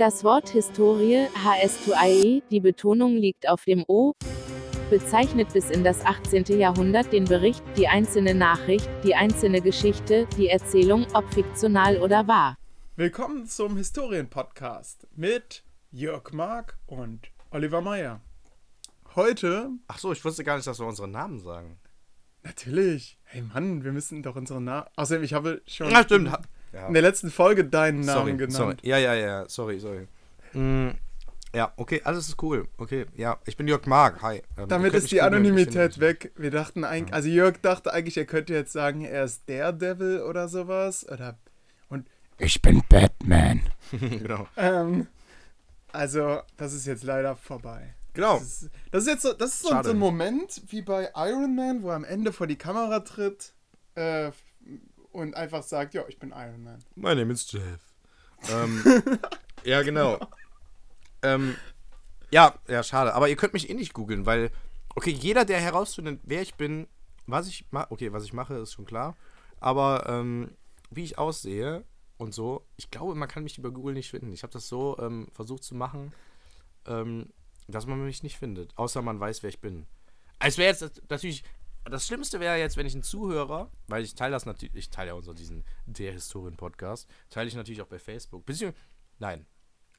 Das Wort Historie, HS2IE, die Betonung liegt auf dem O, bezeichnet bis in das 18. Jahrhundert den Bericht, die einzelne Nachricht, die einzelne Geschichte, die Erzählung, ob fiktional oder wahr. Willkommen zum Historien-Podcast mit Jörg Mark und Oliver Meyer. Heute, Ach so, ich wusste gar nicht, dass wir unsere Namen sagen. natürlich, hey Mann, wir müssen doch unseren Namen. Außerdem, ich habe schon Ah, stimmt. Ja. in der letzten Folge deinen Namen sorry, genannt. sorry. Ja, ja, ja, sorry, sorry. Mm, ja, okay, alles ist cool. Okay, ja, ich bin Jörg Mark. Hi. Ähm, Damit ist die Anonymität weg. Wir dachten eigentlich, also Jörg dachte eigentlich, er könnte jetzt sagen, er ist Daredevil oder sowas. Oder und ich bin Batman. genau. Ähm, also, das ist jetzt leider vorbei. Genau. Das ist, das ist jetzt so, das ist so ein Moment wie bei Iron Man, wo er am Ende vor die Kamera tritt äh, und einfach sagt, ja, ich bin Iron Man. My name is Jeff. ähm, ja, genau. Ähm, ja, ja, schade. Aber ihr könnt mich eh nicht googeln, weil, okay, jeder, der herausfindet, wer ich bin, was ich mache, okay, was ich mache, ist schon klar. Aber ähm, wie ich aussehe und so, ich glaube, man kann mich über Google nicht finden. Ich habe das so ähm, versucht zu machen, ähm, dass man mich nicht findet, außer man weiß, wer ich bin. Es wäre jetzt natürlich, das Schlimmste wäre jetzt, wenn ich einen Zuhörer, weil ich teile das natürlich, ich teile ja unseren diesen der Historien-Podcast, teile ich natürlich auch bei Facebook. Beziehungsweise, nein,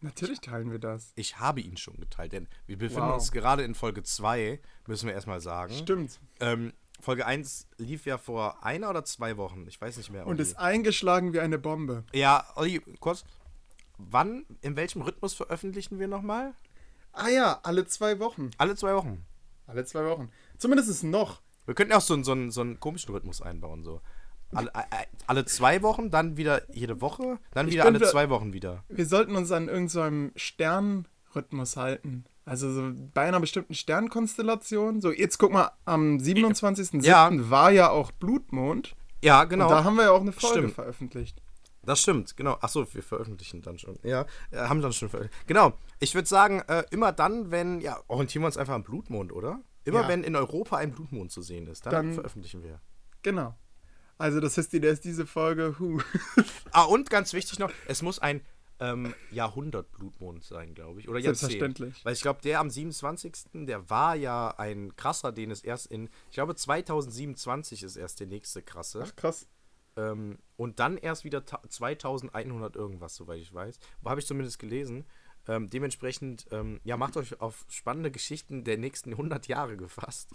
Natürlich teilen wir das. ich habe ihn schon geteilt, denn wir befinden Wow. uns gerade in Folge 2, müssen wir erstmal sagen. Stimmt. Ähm, Folge 1 lief ja vor einer oder zwei Wochen, ich weiß nicht mehr. Und Olli. ist eingeschlagen wie eine Bombe. ja, Olli, kurz, wann, in welchem Rhythmus veröffentlichen wir nochmal? Ah ja, alle zwei Wochen. Alle zwei Wochen. Alle zwei Wochen. Zumindest ist noch. Wir könnten auch so, einen- so, einen- so einen komischen Rhythmus einbauen, so. Alle, äh, äh, alle zwei Wochen, dann wieder jede Woche, dann wieder alle zwei Wochen wieder. Wir sollten uns an irgendeinem Sternrhythmus halten. Also so bei einer bestimmten Sternkonstellation. So, jetzt guck mal, am 27.07. Ja. war ja auch Blutmond. Ja, genau. Und da haben wir ja auch eine Folge Stimmt. veröffentlicht. Das stimmt, genau. Achso, wir veröffentlichen dann schon. Ja, äh, haben dann schon veröffentlicht. Genau. Ich würde sagen, äh, immer dann, wenn, ja, orientieren wir uns einfach am Blutmond, oder? Immer Ja. wenn in Europa ein Blutmond zu sehen ist, dann, Dann- veröffentlichen wir. Genau. Also das ist die, der ist diese Folge. Huh. Ah, und ganz wichtig noch, es muss ein ähm, Jahrhundert-Blutmond sein, glaube ich. Oder Jahrzehnt. Selbstverständlich. Weil ich glaube, der am 27., der war ja ein krasser, den es erst in, ich glaube, 2027 ist erst der nächste krasse. Ach krass. Ähm, und dann erst wieder ta- 2100 irgendwas, soweit ich weiß. Habe ich zumindest gelesen. Ähm, dementsprechend, ähm, ja, macht euch auf spannende Geschichten der nächsten 100 Jahre gefasst.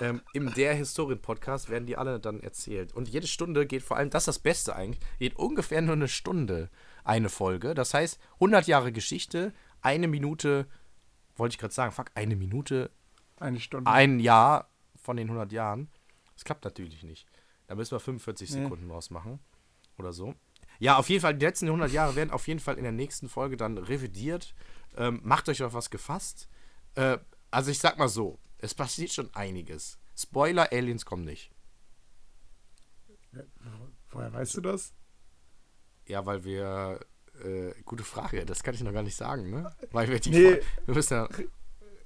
ähm, Im Der Historien-Podcast werden die alle dann erzählt. Und jede Stunde geht vor allem, das ist das Beste eigentlich, geht ungefähr nur eine Stunde eine Folge. Das heißt, 100 Jahre Geschichte, eine Minute, wollte ich gerade sagen, fuck, eine Minute, Eine Stunde. ein Jahr von den 100 Jahren. Das klappt natürlich nicht. Da müssen wir 45 Nee. Sekunden draus machen. Oder so. Ja, auf jeden Fall, die letzten 100 Jahre werden auf jeden Fall in der nächsten Folge dann revidiert. Ähm, macht euch auf was gefasst. Äh, also ich sag mal so, es passiert schon einiges. Spoiler, Aliens kommen nicht. Woher weißt du das? Ja, weil wir... Äh, gute Frage, das kann ich noch gar nicht sagen, ne? Weil wir die... Nee. Wir müssen ja...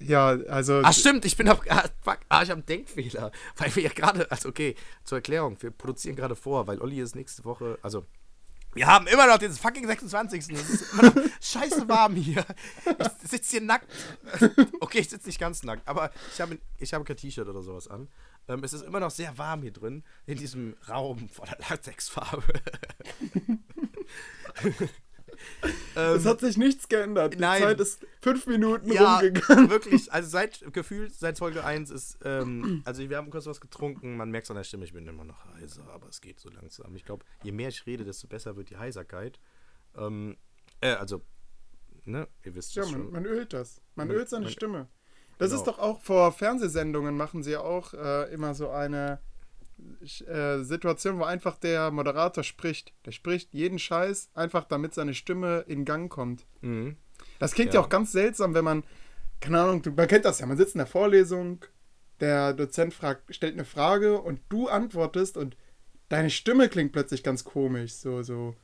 Ja, also. Ach stimmt, ich bin auf. Ah, fuck, ah, ich habe einen Denkfehler. Weil wir ja gerade. Also, okay, zur Erklärung. Wir produzieren gerade vor, weil Olli ist nächste Woche. Also, wir haben immer noch den fucking 26. Es ist immer noch scheiße warm hier. Ich sitze hier nackt. Okay, ich sitze nicht ganz nackt, aber ich habe ich habe kein T-Shirt oder sowas an. Ähm, es ist immer noch sehr warm hier drin, in diesem Raum voller Latexfarbe. es hat sich nichts geändert. Die nein. Zeit ist fünf Minuten ja, rumgegangen. wirklich. Also seit gefühlt, seit Folge 1 ist, ähm, also wir haben kurz was getrunken, man merkt es an der Stimme, ich bin immer noch heiser, aber es geht so langsam. Ich glaube, je mehr ich rede, desto besser wird die Heiserkeit. Ähm, äh, also, ne, ihr wisst Ja, es man, schon. man ölt das. Man Man- ölt seine man- Stimme. Das Genau. ist doch auch vor Fernsehsendungen machen sie ja auch äh, immer so eine äh, Situation, wo einfach der Moderator spricht. Der spricht jeden Scheiß, einfach damit seine Stimme in Gang kommt. Mhm. Das klingt ja. Ja. auch ganz seltsam, wenn man, keine Ahnung, du, man kennt das ja, man sitzt in der Vorlesung, der Dozent fragt, stellt eine Frage und du antwortest und deine Stimme klingt plötzlich ganz komisch, so, so,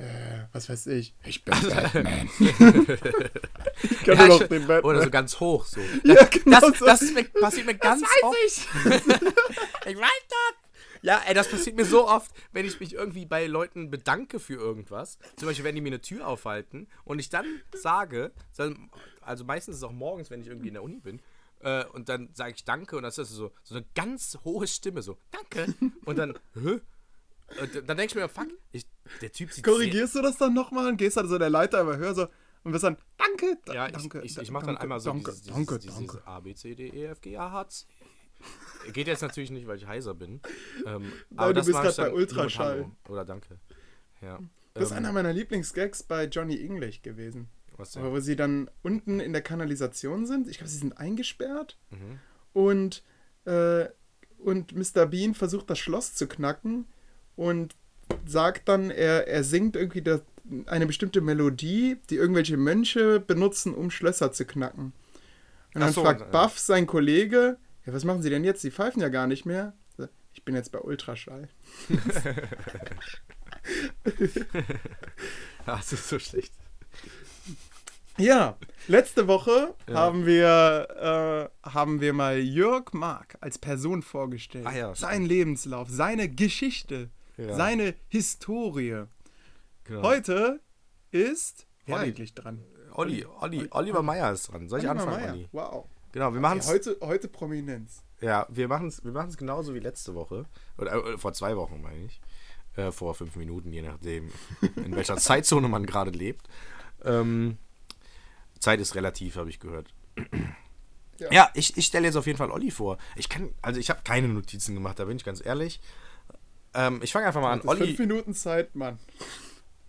äh, was weiß ich, ich bin Batman. ich kann Ja, nur noch den Batman. Oder so ganz hoch so. Ja, genau Das, so. das mir, passiert mir ganz weiß oft. ich. ich weiß das. Ja, ey, das passiert mir so oft, wenn ich mich irgendwie bei Leuten bedanke für irgendwas. Zum Beispiel, wenn die mir eine Tür aufhalten und ich dann sage, also meistens ist es auch morgens, wenn ich irgendwie in der Uni bin, äh, und dann sage ich Danke und das ist so, so eine ganz hohe Stimme, so Danke. Und dann, hä? Und dann denke ich mir, fuck, ich, der Typ sieht Korrigierst du das dann nochmal und gehst dann so der Leiter über höher so und bist dann Danke, da, Ja, ich, danke. ich, ich mache dann einmal so danke, dieses, dieses, danke, dieses danke. A, B, C, D, E, F, G, A, H, C. Geht jetzt natürlich nicht, weil ich heiser bin. Ähm, du bist mach ich grad bei Ultraschall. Oder danke. Ja. Das ist Ähm, einer meiner Lieblingsgags bei Johnny English gewesen. was Aber denn? wo sie dann unten in der Kanalisation sind. Ich glaube, sie sind eingesperrt. Mhm. Und, äh, und Mr. Bean versucht das Schloss zu knacken und sagt dann, er, er singt irgendwie das, eine bestimmte Melodie, die irgendwelche Mönche benutzen, um Schlösser zu knacken. Und dann so, fragt ja. Buff, sein Kollege, ja, was machen sie denn jetzt? Sie pfeifen ja gar nicht mehr. Ich bin jetzt bei Ultraschall. Das ist so schlecht. Ja, letzte Woche Ja. haben wir äh, haben wir mal Jörg Mark als Person vorgestellt. Ah ja, Sein Lebenslauf, seine Geschichte, Ja. seine Historie. Genau. Heute ist wer Olli. eigentlich dran? Olli, Olli, Oliver Meyer ist dran. Soll ich Oliver anfangen, Meyer. Olli? Wow. Genau, wir machen Ja, es. heute, heute Prominenz. Ja, wir machen es wir machen's genauso wie letzte Woche. Oder äh, vor zwei Wochen, meine ich. Äh, vor fünf Minuten, je nachdem, in welcher Zeitzone man gerade lebt. Ähm, Zeit ist relativ, habe ich gehört. Ja. Ja, ich, ich stelle jetzt auf jeden Fall Olli vor. Ich kann, also ich habe keine Notizen gemacht, da bin ich ganz ehrlich. Ähm, ich fange einfach mal an. Olli, fünf Minuten Zeit, Mann.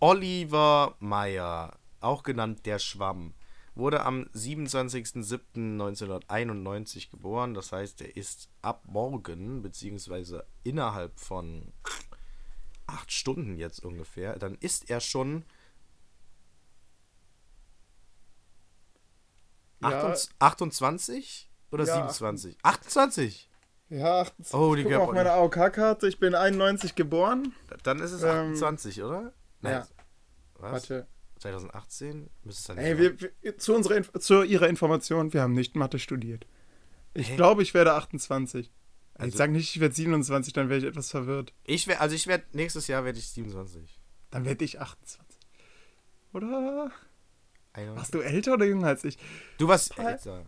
Oliver Meyer, auch genannt der Schwamm, wurde am 27.07.1991 geboren. Das heißt, er ist ab morgen, beziehungsweise innerhalb von acht Stunden jetzt ungefähr, dann ist er schon Ja. 28 28 oder Ja, 27? 28! Ja, 28. Oh, die mal auf meine AOK-Karte. Ich bin 91 geboren. Dann ist es Ähm, 28, oder? ja. Was? Warte. 2018? Müsste es dann Ey, nicht wir, wir, zu, unserer, Inf- zu Ihrer Information, wir haben nicht Mathe studiert. Ich Hä? glaube, ich werde 28. Also, ich sage nicht, ich werde 27, dann wäre ich etwas verwirrt. Ich wär, also ich werde nächstes Jahr werde ich 27. Dann werde ich 28. Oder? 21. Warst du älter oder jünger als ich? Du warst älter.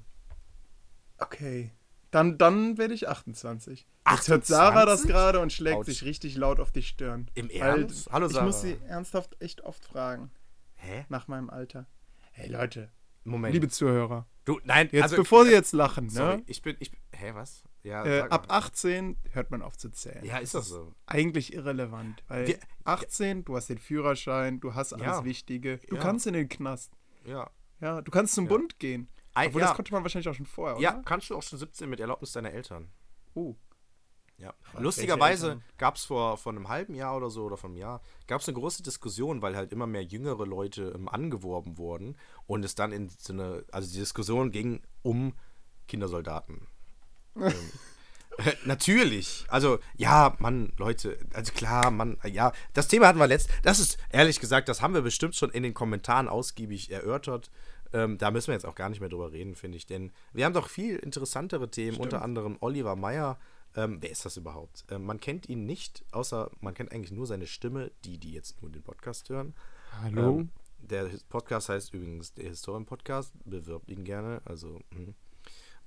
Okay. Dann, dann werde ich 28. Jetzt hört Sarah das 28? gerade und schlägt Autsch. sich richtig laut auf die Stirn. Im Ernst? Hallo, Ich Sarah. muss sie ernsthaft echt oft fragen, Hä? nach meinem Alter. Hey Leute, Moment. liebe Zuhörer, du, nein, jetzt also, bevor Sie jetzt lachen, sorry, ne? ich bin, ich bin, hä, was? Ja, Äh, ab mal. 18 hört man auf zu zählen. Ja, ist das so? Eigentlich irrelevant, weil Wir- 18, du hast den Führerschein, du hast alles Ja. Wichtige, du Ja. kannst in den Knast. Ja. Ja, du kannst zum Ja. Bund gehen. Ei, Obwohl, ja. das konnte man wahrscheinlich auch schon vorher, Ja, oder? kannst du auch schon 17 mit Erlaubnis deiner Eltern. Oh. Ja. Lustigerweise gab es vor, vor einem halben Jahr oder so oder vor einem Jahr, gab es eine große Diskussion, weil halt immer mehr jüngere Leute ähm, angeworben wurden und es dann in so eine, also die Diskussion ging um Kindersoldaten. ähm, äh, natürlich. Also, ja, Mann, Leute, also klar, Mann, ja, das Thema hatten wir letzt. Das ist, ehrlich gesagt, das haben wir bestimmt schon in den Kommentaren ausgiebig erörtert. Ähm, da müssen wir jetzt auch gar nicht mehr drüber reden, finde ich. Denn wir haben doch viel interessantere Themen, unter anderem Oliver Meyer. Ähm, wer ist das überhaupt? Ähm, man kennt ihn nicht, außer man kennt eigentlich nur seine Stimme, die, die jetzt nur den Podcast hören. Hallo? Ähm, der Podcast heißt übrigens der Historien-Podcast. Bewirbt ihn gerne. Also, hm.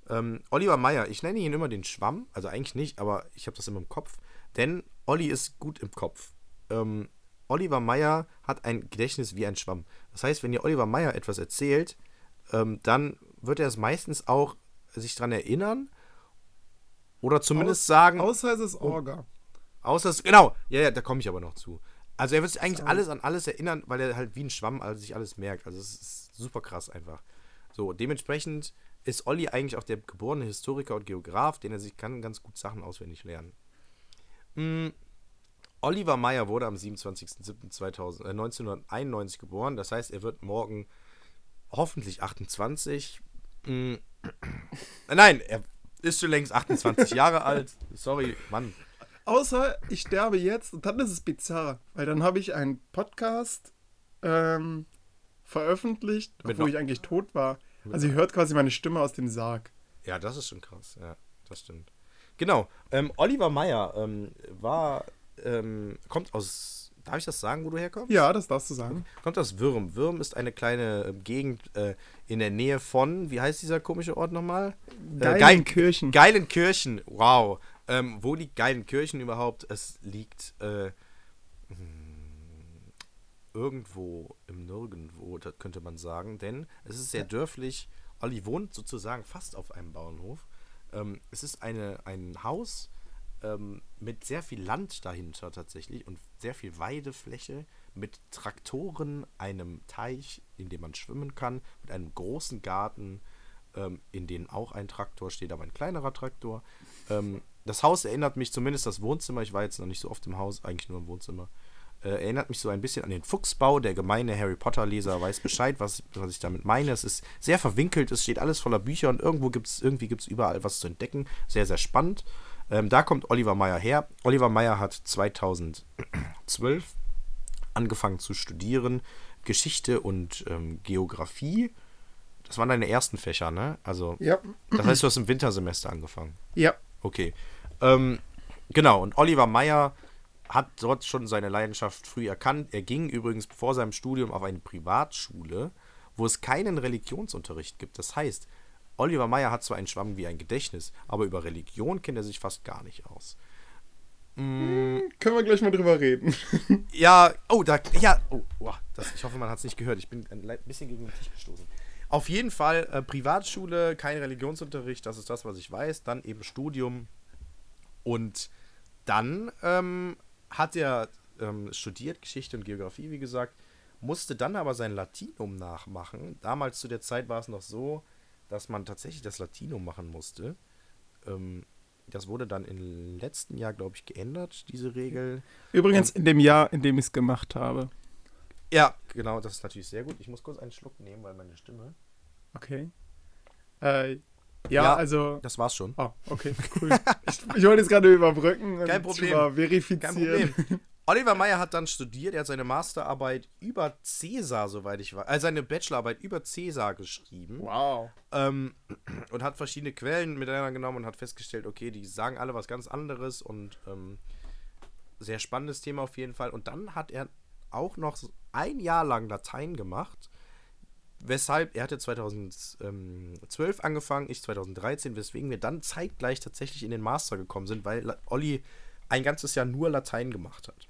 ähm, Oliver Meyer, ich nenne ihn immer den Schwamm. Also eigentlich nicht, aber ich habe das immer im Kopf. Denn Olli ist gut im Kopf. Ähm, Oliver Meyer hat ein Gedächtnis wie ein Schwamm. Das heißt, wenn ihr Oliver Meyer etwas erzählt, ähm, dann wird er es meistens auch sich dran erinnern. Oder zumindest Aus- sagen, Außer es ist Orga. Außer es, genau, ja, ja, da komme ich aber noch zu. Also er wird sich eigentlich alles an alles erinnern, weil er halt wie ein Schwamm also sich alles merkt. Also es ist super krass einfach. So, dementsprechend ist Olli eigentlich auch der geborene Historiker und Geograf, den er sich kann ganz gut Sachen auswendig lernen. Mm, Oliver Meyer wurde am 27.07.1991 geboren. Das heißt, er wird morgen hoffentlich 28. Mm, Nein, er ist schon längst 28 Jahre alt. Sorry, Mann. Außer ich sterbe jetzt und dann ist es bizarr, weil dann habe ich einen Podcast ähm, veröffentlicht, Mit obwohl noch- ich eigentlich tot war. Also ihr hört quasi meine Stimme aus dem Sarg. Ja, das ist schon krass. Ja, das stimmt. Genau. Ähm, Oliver Meyer ähm, war, ähm, kommt aus, darf ich das sagen, wo du herkommst? Ja, das darfst du sagen. Kommt aus Würm. Würm ist eine kleine äh, Gegend äh, in der Nähe von, wie heißt dieser komische Ort nochmal? Äh, Geilenkirchen. Geilenkirchen, wow. Ähm, wo liegt Geilenkirchen überhaupt? Es liegt äh, hm, irgendwo im Nirgendwo, das könnte man sagen, denn es ist sehr dörflich. Olli wohnt sozusagen fast auf einem Bauernhof. Ähm, es ist eine, ein Haus ähm, mit sehr viel Land dahinter tatsächlich und sehr viel Weidefläche, mit Traktoren, einem Teich, in dem man schwimmen kann, mit einem großen Garten, ähm, in dem auch ein Traktor steht, aber ein kleinerer Traktor. Ähm, das Haus erinnert mich zumindest das Wohnzimmer, ich war jetzt noch nicht so oft im Haus, eigentlich nur im Wohnzimmer. Äh, erinnert mich so ein bisschen an den Fuchsbau. Der gemeine Harry Potter-Leser weiß Bescheid, was, was ich damit meine. Es ist sehr verwinkelt, es steht alles voller Bücher und irgendwo gibt's, irgendwie gibt es überall was zu entdecken. Sehr, sehr spannend. Ähm, da kommt Oliver Meyer her. Oliver Meyer hat 2012 angefangen zu studieren. Geschichte und ähm, Geografie. Das waren deine ersten Fächer, ne? Also, Ja. das heißt, du hast im Wintersemester angefangen. Ja. Okay. Ähm, genau, und Oliver Meyer hat dort schon seine Leidenschaft früh erkannt. Er ging übrigens vor seinem Studium auf eine Privatschule, wo es keinen Religionsunterricht gibt. Das heißt, Oliver Meyer hat zwar einen Schwamm wie ein Gedächtnis, aber über Religion kennt er sich fast gar nicht aus. Können wir gleich mal drüber reden. Ja, oh, da, ja, oh, boah, das, ich hoffe, man hat es nicht gehört. Ich bin ein bisschen gegen den Tisch gestoßen. Auf jeden Fall äh, Privatschule, kein Religionsunterricht, das ist das, was ich weiß. Dann eben Studium. Und dann ähm, hat er ähm, studiert, Geschichte und Geografie, wie gesagt, musste dann aber sein Latinum nachmachen. Damals zu der Zeit war es noch so, dass man tatsächlich das Latinum machen musste. Ähm, das wurde dann im letzten Jahr, glaube ich, geändert, diese Regel. Übrigens in dem Jahr, in dem ich es gemacht habe. Ja, genau, das ist natürlich sehr gut. Ich muss kurz einen Schluck nehmen, weil meine Stimme. Okay. Äh, ja, Ja. also. Das war's schon. Oh, okay, cool. ich, ich wollte jetzt gerade überbrücken und Kein Problem. verifizieren. Kein Problem. Oliver Meyer hat dann studiert, er hat seine Masterarbeit über Cäsar, soweit ich weiß, also seine Bachelorarbeit über Cäsar geschrieben Wow. ähm, und hat verschiedene Quellen miteinander genommen und hat festgestellt, okay, die sagen alle was ganz anderes und ähm, sehr spannendes Thema auf jeden Fall. Und dann hat er auch noch ein Jahr lang Latein gemacht, weshalb er hatte 2012 angefangen, ich 2013, weswegen wir dann zeitgleich tatsächlich in den Master gekommen sind, weil Olli ein ganzes Jahr nur Latein gemacht hat.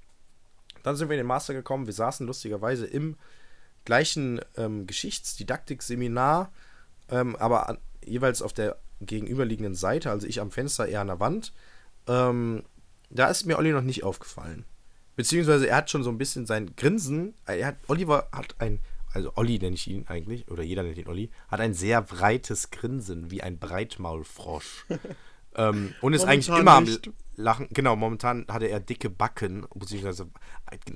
Dann sind wir in den Master gekommen, wir saßen lustigerweise im gleichen ähm, Geschichtsdidaktik-Seminar, ähm, aber an, jeweils auf der gegenüberliegenden Seite, also ich am Fenster, er an der Wand. Ähm, da ist mir Olli noch nicht aufgefallen. Beziehungsweise er hat schon so ein bisschen sein Grinsen. Er hat, Oliver hat ein, also Olli nenne ich ihn eigentlich, oder jeder nennt ihn Olli, hat ein sehr breites Grinsen, wie ein Breitmaulfrosch. ähm, und ist eigentlich Momentan immer am nicht. Lachen. Genau, momentan hatte er dicke Backen, beziehungsweise,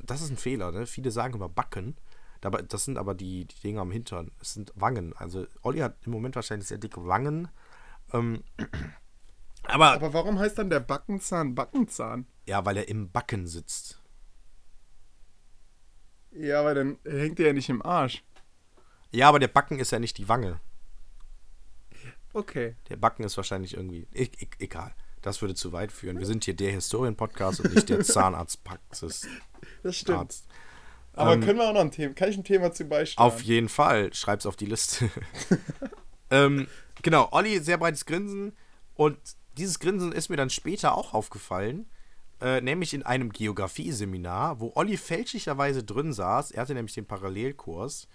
das ist ein Fehler, ne? Viele sagen immer Backen. Dabei, das sind aber die, die Dinge am Hintern. Es sind Wangen. Also Olli hat im Moment wahrscheinlich sehr dicke Wangen. Ähm, aber, Aber warum heißt dann der Backenzahn Backenzahn? ja, weil er im Backen sitzt. Ja, aber dann hängt der ja nicht im Arsch. Ja, aber der Backen ist ja nicht die Wange. Okay. Der Backen ist wahrscheinlich irgendwie. E e egal. Das würde zu weit führen. Wir sind hier der Historien-Podcast und nicht der Zahnarztpraxis. Das stimmt. Arzt. Aber Ähm, können wir auch noch ein Thema, kann ich ein Thema zu beisteuern? Auf jeden Fall. Schreib's auf die Liste. ähm, genau, Olli, sehr breites Grinsen. Und dieses Grinsen ist mir dann später auch aufgefallen. Äh, nämlich in einem Geografieseminar, wo Olli fälschlicherweise drin saß. Er hatte nämlich den Parallelkurs.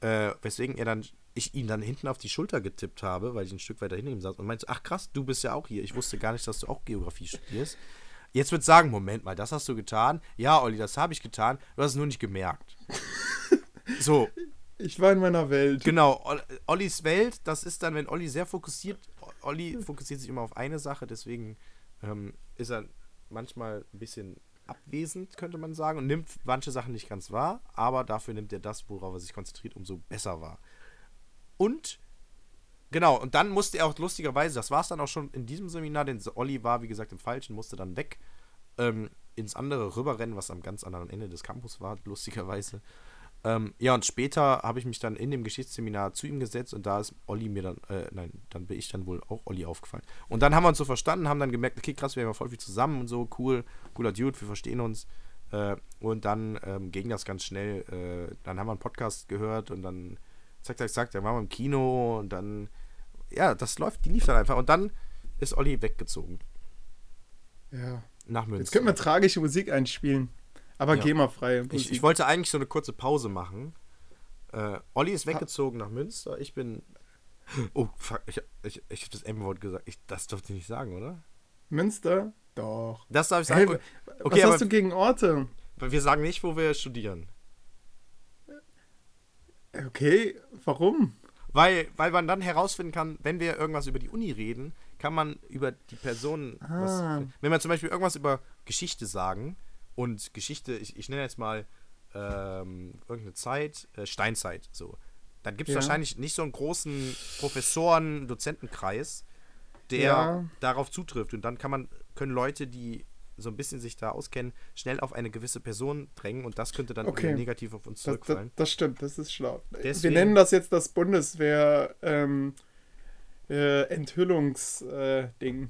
Äh, weswegen er dann, ich ihn dann hinten auf die Schulter getippt habe, weil ich ein Stück weiter hinter ihm saß und meinte, ach krass, du bist ja auch hier. Ich wusste gar nicht, dass du auch Geografie studierst. Jetzt wird sagen, Moment mal, das hast du getan. Ja, Olli, das habe ich getan. Du hast es nur nicht gemerkt. so, Ich war in meiner Welt. Genau, Ol- Ollis Welt, das ist dann, wenn Olli sehr fokussiert, Olli fokussiert sich immer auf eine Sache, deswegen ähm, ist er manchmal ein bisschen abwesend, könnte man sagen, und nimmt manche Sachen nicht ganz wahr, aber dafür nimmt er das, worauf er sich konzentriert, umso besser wahr. Und, genau, und dann musste er auch lustigerweise, das war es dann auch schon in diesem Seminar, denn Olli war, wie gesagt, im Falschen, musste dann weg ähm, ins andere rüberrennen, was am ganz anderen Ende des Campus war, lustigerweise. Ähm, ja, und später habe ich mich dann in dem Geschichtsseminar zu ihm gesetzt und da ist Olli mir dann, äh, nein, dann bin ich dann wohl auch Olli aufgefallen. Und dann haben wir uns so verstanden, haben dann gemerkt, okay, krass, wir haben ja voll viel zusammen und so, cool, cooler Dude, wir verstehen uns. Äh, und dann ähm, ging das ganz schnell. Äh, dann haben wir einen Podcast gehört und dann, zack, zack, zack, dann waren wir im Kino und dann, ja, das läuft, die lief dann einfach. Und dann ist Olli weggezogen Ja. nach Münster. Jetzt könnten wir tragische Musik einspielen. Aber Ja. GEMA-freie Musik. Ich, ich wollte eigentlich so eine kurze Pause machen. Äh, Olli ist weggezogen nach Münster. Ich bin. Oh, fuck. Ich, ich, ich habe das M-Wort gesagt. Ich, das durfte ich nicht sagen, oder? Münster? Doch. Das darf ich Hey, sagen. was okay, aber hast du gegen Orte? wir sagen nicht, wo wir studieren. Okay, warum? Weil, weil man dann herausfinden kann, wenn wir irgendwas über die Uni reden, kann man über die Personen. Was, Ah. wenn wir zum Beispiel irgendwas über Geschichte sagen und Geschichte, ich, ich nenne jetzt mal ähm, irgendeine Zeit, äh, Steinzeit, so. Dann gibt es Ja. wahrscheinlich nicht so einen großen Professoren-, Dozentenkreis, der Ja. darauf zutrifft. Und dann kann man, können Leute, die so ein bisschen sich da auskennen, schnell auf eine gewisse Person drängen und das könnte dann Okay. negativ auf uns Das, das, zurückfallen. das stimmt, das ist schlau. Wir Deswegen- nennen das jetzt das Bundeswehr ähm, äh, Enthüllungsding. Äh.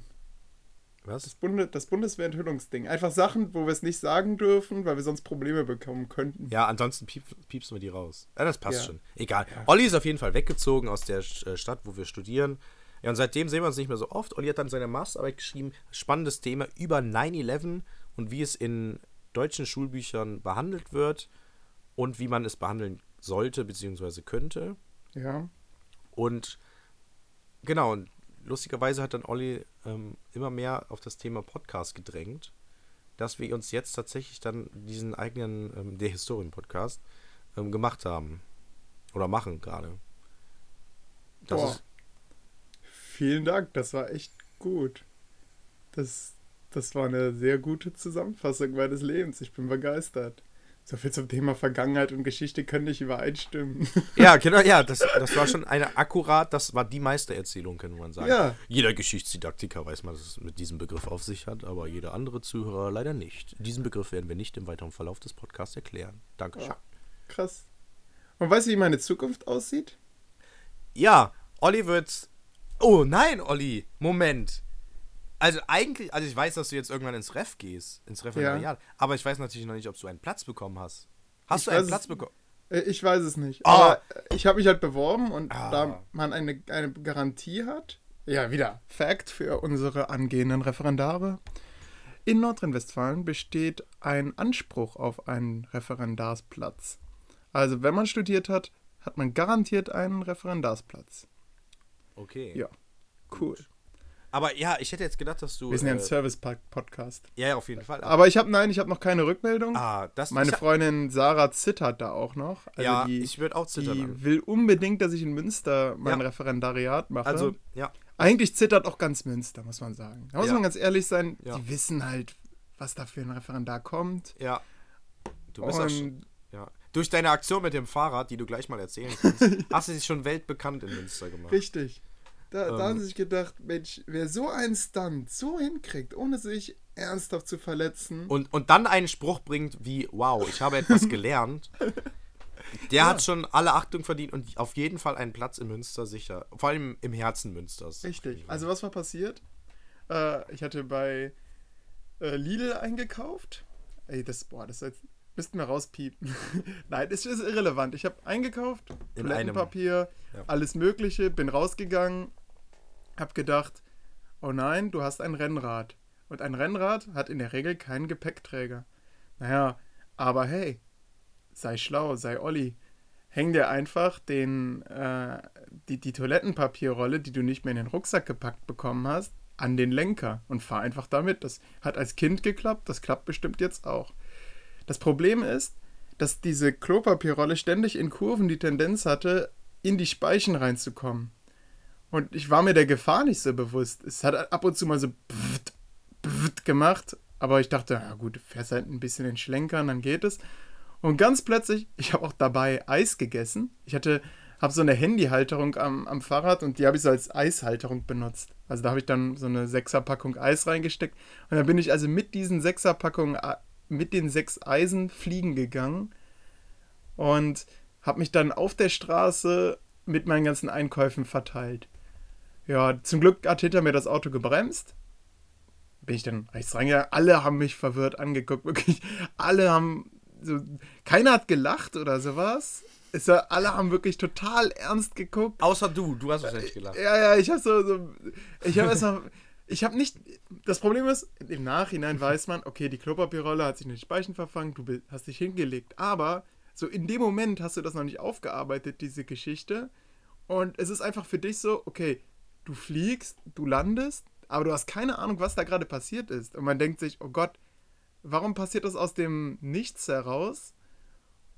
Was? das, Bunde, das Bundeswehr-Enthüllungsding. Einfach Sachen, wo wir es nicht sagen dürfen, weil wir sonst Probleme bekommen könnten. Ja, ansonsten piep, piepsen wir die raus. Ja, das passt Ja. schon. Egal. Olli ist auf jeden Fall weggezogen aus der äh, Stadt, wo wir studieren. Ja, und seitdem sehen wir uns nicht mehr so oft. Olli hat dann seine Masterarbeit geschrieben, spannendes Thema über 9-11 und wie es in deutschen Schulbüchern behandelt wird und wie man es behandeln sollte bzw. könnte. Ja. Und genau, und lustigerweise hat dann Olli ähm, immer mehr auf das Thema Podcast gedrängt, dass wir uns jetzt tatsächlich dann diesen eigenen, ähm, der Historien-Podcast, ähm, gemacht haben. Oder machen gerade. Das Boah. ist, Vielen Dank, das war echt gut. Das, das war eine sehr gute Zusammenfassung meines Lebens. Ich bin begeistert. So viel zum Thema Vergangenheit und Geschichte können nicht übereinstimmen. ja, genau, ja, das, das war schon eine akkurat, das war die Meistererzählung, könnte man sagen. Ja. Jeder Geschichtsdidaktiker weiß man, dass es mit diesem Begriff auf sich hat, aber jeder andere Zuhörer leider nicht. Diesen Begriff werden wir nicht im weiteren Verlauf des Podcasts erklären. Dankeschön. Ja. Krass. Und weißt du, wie meine Zukunft aussieht? Ja, Olli wird. Oh nein, Olli, Moment. Also eigentlich, also ich weiß, dass du jetzt irgendwann ins Ref gehst, ins Referendariat, aber ich weiß natürlich noch nicht, ob du einen Platz bekommen hast. Hast Ich du einen Platz bekommen? Äh, Ich weiß es nicht. Ah. Aber äh, ich habe mich halt beworben und Ah. da man eine, eine Garantie hat, ja, wieder Fact für unsere angehenden Referendare. In Nordrhein-Westfalen besteht ein Anspruch auf einen Referendarsplatz. Also, wenn man studiert hat, hat man garantiert einen Referendarsplatz. Okay. Ja, cool. Aber ja, ich hätte jetzt gedacht, dass du. Wir sind ja ein äh, Service-Podcast. ja, ja, auf jeden Fall. Aber ich habe, nein, ich habe noch keine Rückmeldung. ah, das Meine ich, Freundin Sarah zittert da auch noch. Also Ja, die, ich würde auch zittern. Die will unbedingt, dass ich in Münster mein Ja. Referendariat mache. also, ja. Eigentlich zittert auch ganz Münster, muss man sagen. Da muss Ja. man ganz ehrlich sein, Ja. die wissen halt, was da für ein Referendar kommt. Ja. Du bist auch schon. Und Ja. Durch deine Aktion mit dem Fahrrad, die du gleich mal erzählen kannst, hast du dich schon weltbekannt in Münster gemacht. richtig. Da, da Ähm. haben sie sich gedacht, Mensch, wer so einen Stunt so hinkriegt, ohne sich ernsthaft zu verletzen. und, und dann einen Spruch bringt wie, wow, ich habe etwas gelernt, der hat schon alle Achtung verdient und auf jeden Fall einen Platz in Münster sicher. Vor allem im Herzen Münsters. Richtig. Also was war passiert? Äh, ich hatte bei äh, Lidl eingekauft. Ey, das, boah, das jetzt, müssten wir rauspiepen. Nein, das ist irrelevant. Ich habe eingekauft, In Toilettenpapier, Ja. alles mögliche, bin rausgegangen, hab gedacht, oh nein, du hast ein Rennrad. Und ein Rennrad hat in der Regel keinen Gepäckträger. Naja, aber hey, sei schlau, sei Olli. Häng dir einfach den, äh, die, die Toilettenpapierrolle, die du nicht mehr in den Rucksack gepackt bekommen hast, an den Lenker und fahr einfach damit. Das hat als Kind geklappt, das klappt bestimmt jetzt auch. Das Problem ist, dass diese Klopapierrolle ständig in Kurven die Tendenz hatte, in die Speichen reinzukommen. Und ich war mir der Gefahr nicht so bewusst. Es hat ab und zu mal so pft, pft gemacht, aber ich dachte, ja gut, fährst halt ein bisschen den Schlenkern, dann geht es. Und ganz plötzlich, ich habe auch dabei Eis gegessen. Ich hatte, habe so eine Handyhalterung am, am Fahrrad und die habe ich so als Eishalterung benutzt. Also da habe ich dann so eine Sechserpackung Eis reingesteckt. Und dann bin ich also mit diesen Sechserpackungen, äh, mit den sechs Eisen fliegen gegangen. und habe mich dann auf der Straße mit meinen ganzen Einkäufen verteilt. Ja, zum Glück hat hinter mir das Auto gebremst. Bin ich dann rechts reingegangen. Alle haben mich verwirrt angeguckt, wirklich. Alle haben so, keiner hat gelacht oder sowas. Es war, alle haben wirklich total ernst geguckt. Außer du, du hast wahrscheinlich gelacht. Ja, ja, ich habe so, so, ich habe erstmal, ich habe nicht, das Problem ist, im Nachhinein weiß man, okay, die Klopapierrolle hat sich in den Speichen verfangen, du hast dich hingelegt, aber so in dem Moment hast du das noch nicht aufgearbeitet, diese Geschichte. Und es ist einfach für dich so, okay, du fliegst, du landest, aber du hast keine Ahnung, was da gerade passiert ist. Und man denkt sich, oh Gott, warum passiert das aus dem Nichts heraus?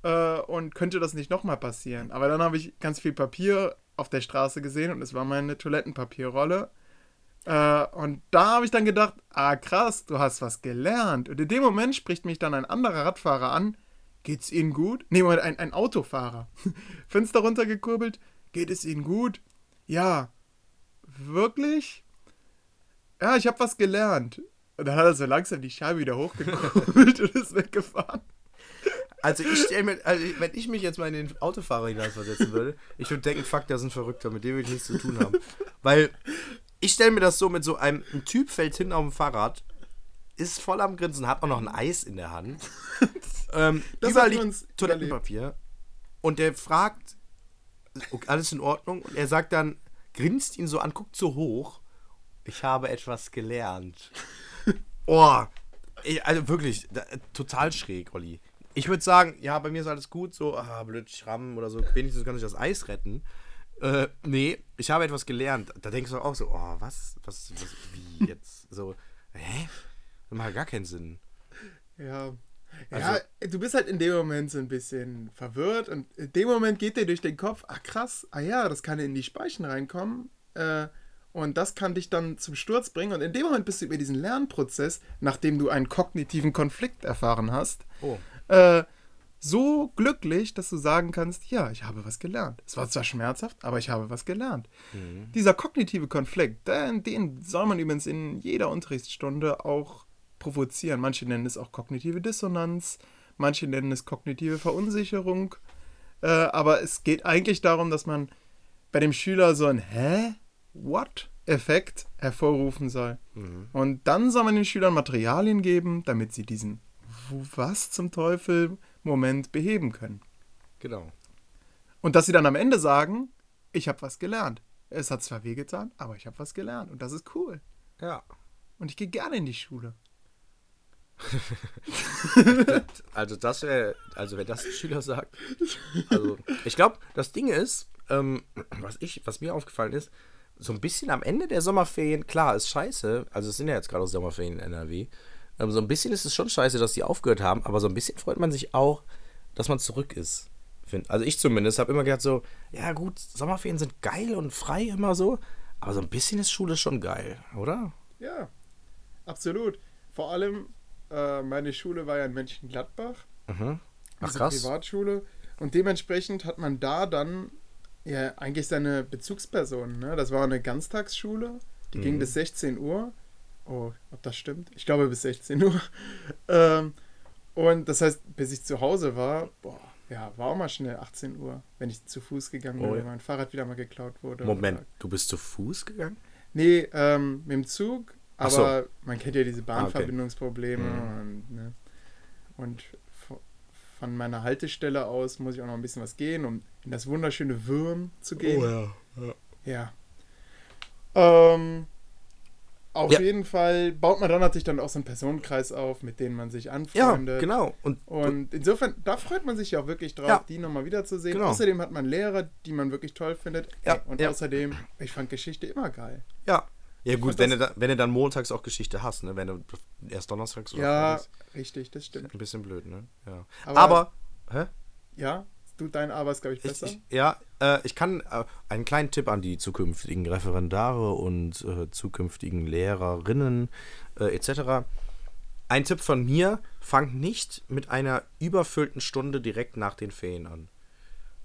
Äh, und könnte das nicht nochmal passieren? Aber dann habe ich ganz viel Papier auf der Straße gesehen und es war meine Toilettenpapierrolle. Äh, und da habe ich dann gedacht, ah krass, du hast was gelernt. Und in dem Moment spricht mich dann ein anderer Radfahrer an. Geht's Ihnen gut? Nee, Moment, ein, ein Autofahrer. Fenster runtergekurbelt. Geht es Ihnen gut? Ja. Wirklich? Ja, ich habe was gelernt. Und dann hat er so langsam die Scheibe wieder hochgekurbelt und ist weggefahren. Also ich stelle mir, also wenn ich mich jetzt mal in den Autofahrer hineinversetzen würde, ich würde denken, fuck, der ist ein Verrückter, mit dem will ich nichts zu tun haben. Weil ich stelle mir das so mit so einem, ein Typ fällt hin auf dem Fahrrad, ist voll am Grinsen, hat auch noch ein Eis in der Hand. ähm, Das überall liegt Toilettenpapier. Und der fragt, okay, alles in Ordnung? Und er sagt dann, grinst ihn so an, guckt so hoch. Ich habe etwas gelernt. oh, also wirklich, da, total schräg, Olli. Ich würde sagen, ja, bei mir ist alles gut, so, ah, blöd, Schramm oder so, wenigstens kann ich das Eis retten. Äh, nee, ich habe etwas gelernt. Da denkst du auch so, oh, was, was, was wie jetzt? So, hä? Das macht gar keinen Sinn. Ja. Also- ja, du bist halt in dem Moment so ein bisschen verwirrt und in dem Moment geht dir durch den Kopf, ah krass, ah ja, das kann in die Speichen reinkommen äh, und das kann dich dann zum Sturz bringen und in dem Moment bist du über diesen Lernprozess, nachdem du einen kognitiven Konflikt erfahren hast, Oh. äh, so glücklich, dass du sagen kannst, ja, ich habe was gelernt. Es war zwar schmerzhaft, aber ich habe was gelernt. Dieser kognitive Konflikt, den, den soll man übrigens in jeder Unterrichtsstunde auch provozieren. Manche nennen es auch kognitive Dissonanz, manche nennen es kognitive Verunsicherung. Äh, aber es geht eigentlich darum, dass man bei dem Schüler so ein Hä? What? Effekt hervorrufen soll. Und dann soll man den Schülern Materialien geben, damit sie diesen "Wo- Was zum Teufel Moment beheben können. Genau. Und dass sie dann am Ende sagen, ich habe was gelernt. Es hat zwar wehgetan, aber ich habe was gelernt. Und das ist cool. Ja. Und ich gehe gerne in die Schule. Also das wäre, also wenn das ein Schüler sagt, also ich glaube, das Ding ist, ähm, was ich, was mir aufgefallen ist, so ein bisschen am Ende der Sommerferien, klar, ist scheiße, also es sind ja jetzt gerade Sommerferien in NRW, so ein bisschen ist es schon scheiße, dass die aufgehört haben, aber so ein bisschen freut man sich auch, dass man zurück ist. Also ich zumindest habe immer gedacht so, ja gut, Sommerferien sind geil und frei immer so, aber so ein bisschen ist Schule schon geil, oder? Ja, absolut. Vor allem, äh, meine Schule war ja in Mönchengladbach. Mhm. Ach diese krass. Privatschule. Und dementsprechend hat man da dann ja eigentlich seine Bezugspersonen. Ne? Das war eine Ganztagsschule, die ging Mhm. bis 16 Uhr. Oh, ob das stimmt? Ich glaube bis 16 Uhr. ähm, und das heißt, bis ich zu Hause war, boah, ja, war auch mal schnell 18 Uhr, wenn ich zu Fuß gegangen bin, Oh, ja. mein Fahrrad wieder mal geklaut wurde. Moment, Oder, du bist zu Fuß gegangen? nee, ähm, mit dem Zug, Ach so. aber man kennt ja diese Ah, okay. Bahnverbindungsprobleme Mhm. und, ne? und vo- von meiner Haltestelle aus muss ich auch noch ein bisschen was gehen, um in das wunderschöne Würm zu gehen. Oh ja. Ja. Ähm, auf Ja. jeden Fall baut man dann natürlich dann auch so einen Personenkreis auf, mit denen man sich Ja, anfreundet. genau. Und, Und insofern, da freut man sich ja auch wirklich drauf, Ja. die nochmal wiederzusehen. Genau. Außerdem hat man Lehrer, die man wirklich toll findet. Ja, und ja. außerdem, ich fand Geschichte immer geil. ja. Ja, gut, wenn du, da, wenn du dann montags auch Geschichte hast, ne? Wenn du erst donnerstags oder Ja, freitags. richtig, das stimmt. Ein bisschen blöd, ne? Ja. Aber- Aber, hä? Ja, du, dein Aber ist, glaube ich, Ich, besser. ich, ja, äh, ich kann äh, einen kleinen Tipp an die zukünftigen Referendare und äh, zukünftigen Lehrerinnen äh, etc. Ein Tipp von mir, fangt nicht mit einer überfüllten Stunde direkt nach den Ferien an.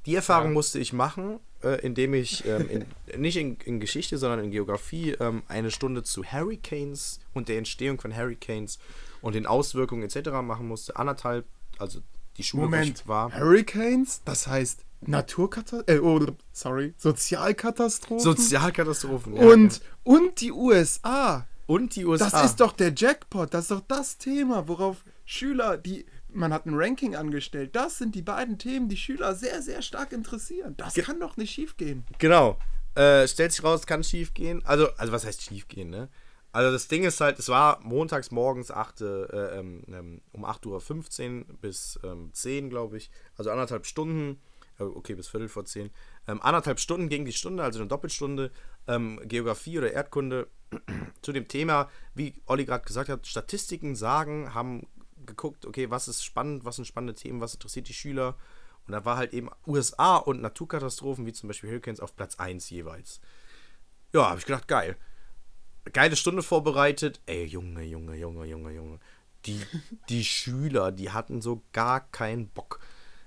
Die Erfahrung Ja. musste ich machen, äh, indem ich ähm, in, nicht in, in Geschichte, sondern in Geografie ähm, eine Stunde zu Hurricanes und der Entstehung von Hurricanes und den Auswirkungen etc. machen musste. Anderthalb, also die Schule Moment, war. Hurricanes, das heißt Naturkatastrophen, äh, oh, sorry, Sozialkatastrophen. Sozialkatastrophen. ja, und, ja. und die USA. und die USA. Das ist doch der Jackpot, das ist doch das Thema, worauf Schüler, die, man hat ein Ranking angestellt, das sind die beiden Themen, die Schüler sehr, sehr stark interessieren. Das Ge- kann doch nicht schief gehen. Genau. Äh, stellt sich raus, kann schief gehen. Also, also was heißt schief gehen, ne? Also das Ding ist halt, es war montags morgens 8, äh, ähm, ähm, um 8.15 Uhr bis ähm, 10, glaube ich. Also anderthalb Stunden. Äh, okay, bis Viertel vor 10. Ähm, anderthalb Stunden gegen die Stunde, also eine Doppelstunde. Ähm, Geografie oder Erdkunde zu dem Thema, wie Olli gerade gesagt hat, Statistiken sagen, haben geguckt, okay, was ist spannend, was sind spannende Themen, was interessiert die Schüler. Und da war halt eben USA und Naturkatastrophen, wie zum Beispiel Hurricanes, auf Platz 1 jeweils. Ja, habe ich gedacht, geil. Geile Stunde vorbereitet. Ey, Junge, Junge, Junge, Junge, Junge. Die, die Schüler, die hatten so gar keinen Bock.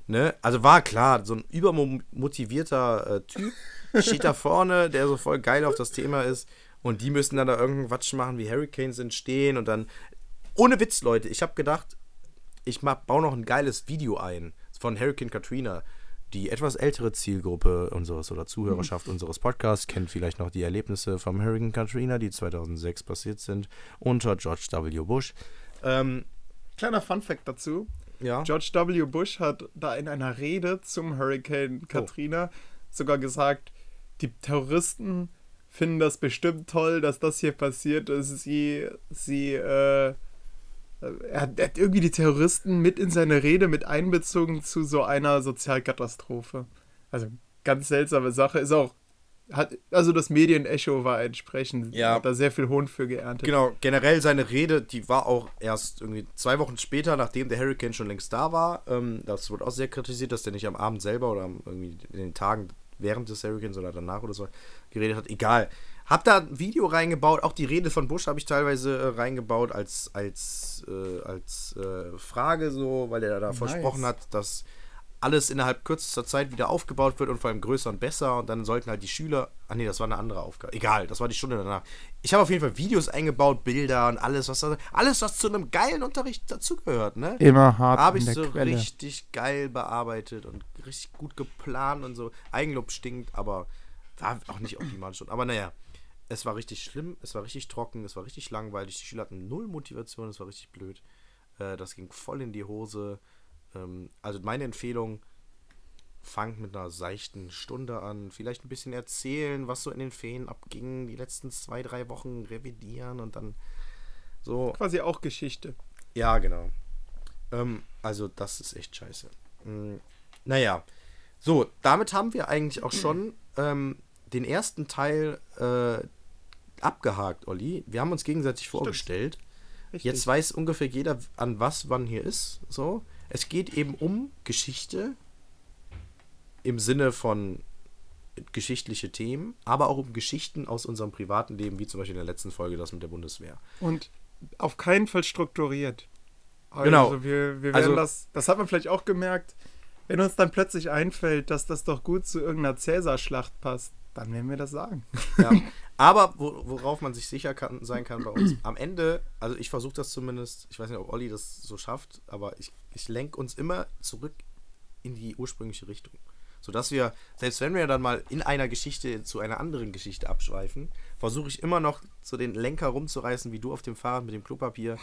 Ne? Also war klar, so ein übermotivierter äh, Typ steht da vorne, der so voll geil auf das Thema ist. Und die müssen dann da irgendeinen Quatsch machen, wie Hurricanes entstehen. Und dann, ohne Witz, Leute, ich habe gedacht, ich mach, baue noch ein geiles Video ein von Hurricane Katrina. Die etwas ältere Zielgruppe unseres oder Zuhörerschaft unseres Podcasts kennt vielleicht noch die Erlebnisse vom Hurricane Katrina, die 2006 passiert sind, unter George W. Bush. Ähm, Kleiner Fun-Fact dazu. ja. George W. Bush hat da in einer Rede zum Hurricane Katrina sogar gesagt, die Terroristen finden das bestimmt toll, dass das hier passiert ist. Sie, sie, äh, er hat, er hat irgendwie die Terroristen mit in seine Rede mit einbezogen zu so einer Sozialkatastrophe. Also ganz seltsame Sache. Ist auch, hat, also das Medienecho war entsprechend. Ja. Hat da sehr viel Hohn für geerntet. Genau, generell seine Rede, die war auch erst irgendwie zwei Wochen später, nachdem der Hurricane schon längst da war. Ähm, das wurde auch sehr kritisiert, dass der nicht am Abend selber oder am, irgendwie in den Tagen während des Hurricanes oder danach oder so geredet hat. Egal. Hab da ein Video reingebaut, auch die Rede von Bush habe ich teilweise äh, reingebaut als, als, äh, als äh, Frage so, weil er da Nice. versprochen hat, dass alles innerhalb kürzester Zeit wieder aufgebaut wird und vor allem größer und besser und dann sollten halt die Schüler, ah nee, das war eine andere Aufgabe, egal, das war die Stunde danach. Ich habe auf jeden Fall Videos eingebaut, Bilder und alles, was da, alles, was zu einem geilen Unterricht dazugehört, ne? Immer hart Habe ich so richtig geil bearbeitet und richtig gut geplant und so. Eigenlob stinkt, aber war auch nicht optimal schon. Aber naja, es war richtig schlimm, es war richtig trocken, es war richtig langweilig. Die Schüler hatten null Motivation, es war richtig blöd. Äh, das ging voll in die Hose. Ähm, also meine Empfehlung, fangt mit einer seichten Stunde an. Vielleicht ein bisschen erzählen, was so in den Ferien abging, die letzten zwei, drei Wochen revidieren und dann so. Quasi auch Geschichte. Ja, genau. Ähm, also, das ist echt scheiße. Mm, naja. So, damit haben wir eigentlich auch schon ähm, den ersten Teil äh, abgehakt, Olli. Wir haben uns gegenseitig vorgestellt. Richtig. Jetzt weiß ungefähr jeder, an was wann hier ist. So. Es geht eben um Geschichte im Sinne von geschichtliche Themen, aber auch um Geschichten aus unserem privaten Leben, wie zum Beispiel in der letzten Folge das mit der Bundeswehr. Und auf keinen Fall strukturiert. Also Genau. wir, wir werden Also- das, das hat man vielleicht auch gemerkt, wenn uns dann plötzlich einfällt, dass das doch gut zu irgendeiner Cäsar-Schlacht passt, dann werden wir das sagen. Ja. Aber wo, worauf man sich sicher kann, sein kann bei uns, am Ende, also ich versuche das zumindest, ich weiß nicht, ob Olli das so schafft, aber ich, ich lenke uns immer zurück in die ursprüngliche Richtung. Sodass wir, selbst wenn wir dann mal in einer Geschichte zu einer anderen Geschichte abschweifen, versuche ich immer noch so den Lenker rumzureißen, wie du auf dem Fahrrad mit dem Klopapier.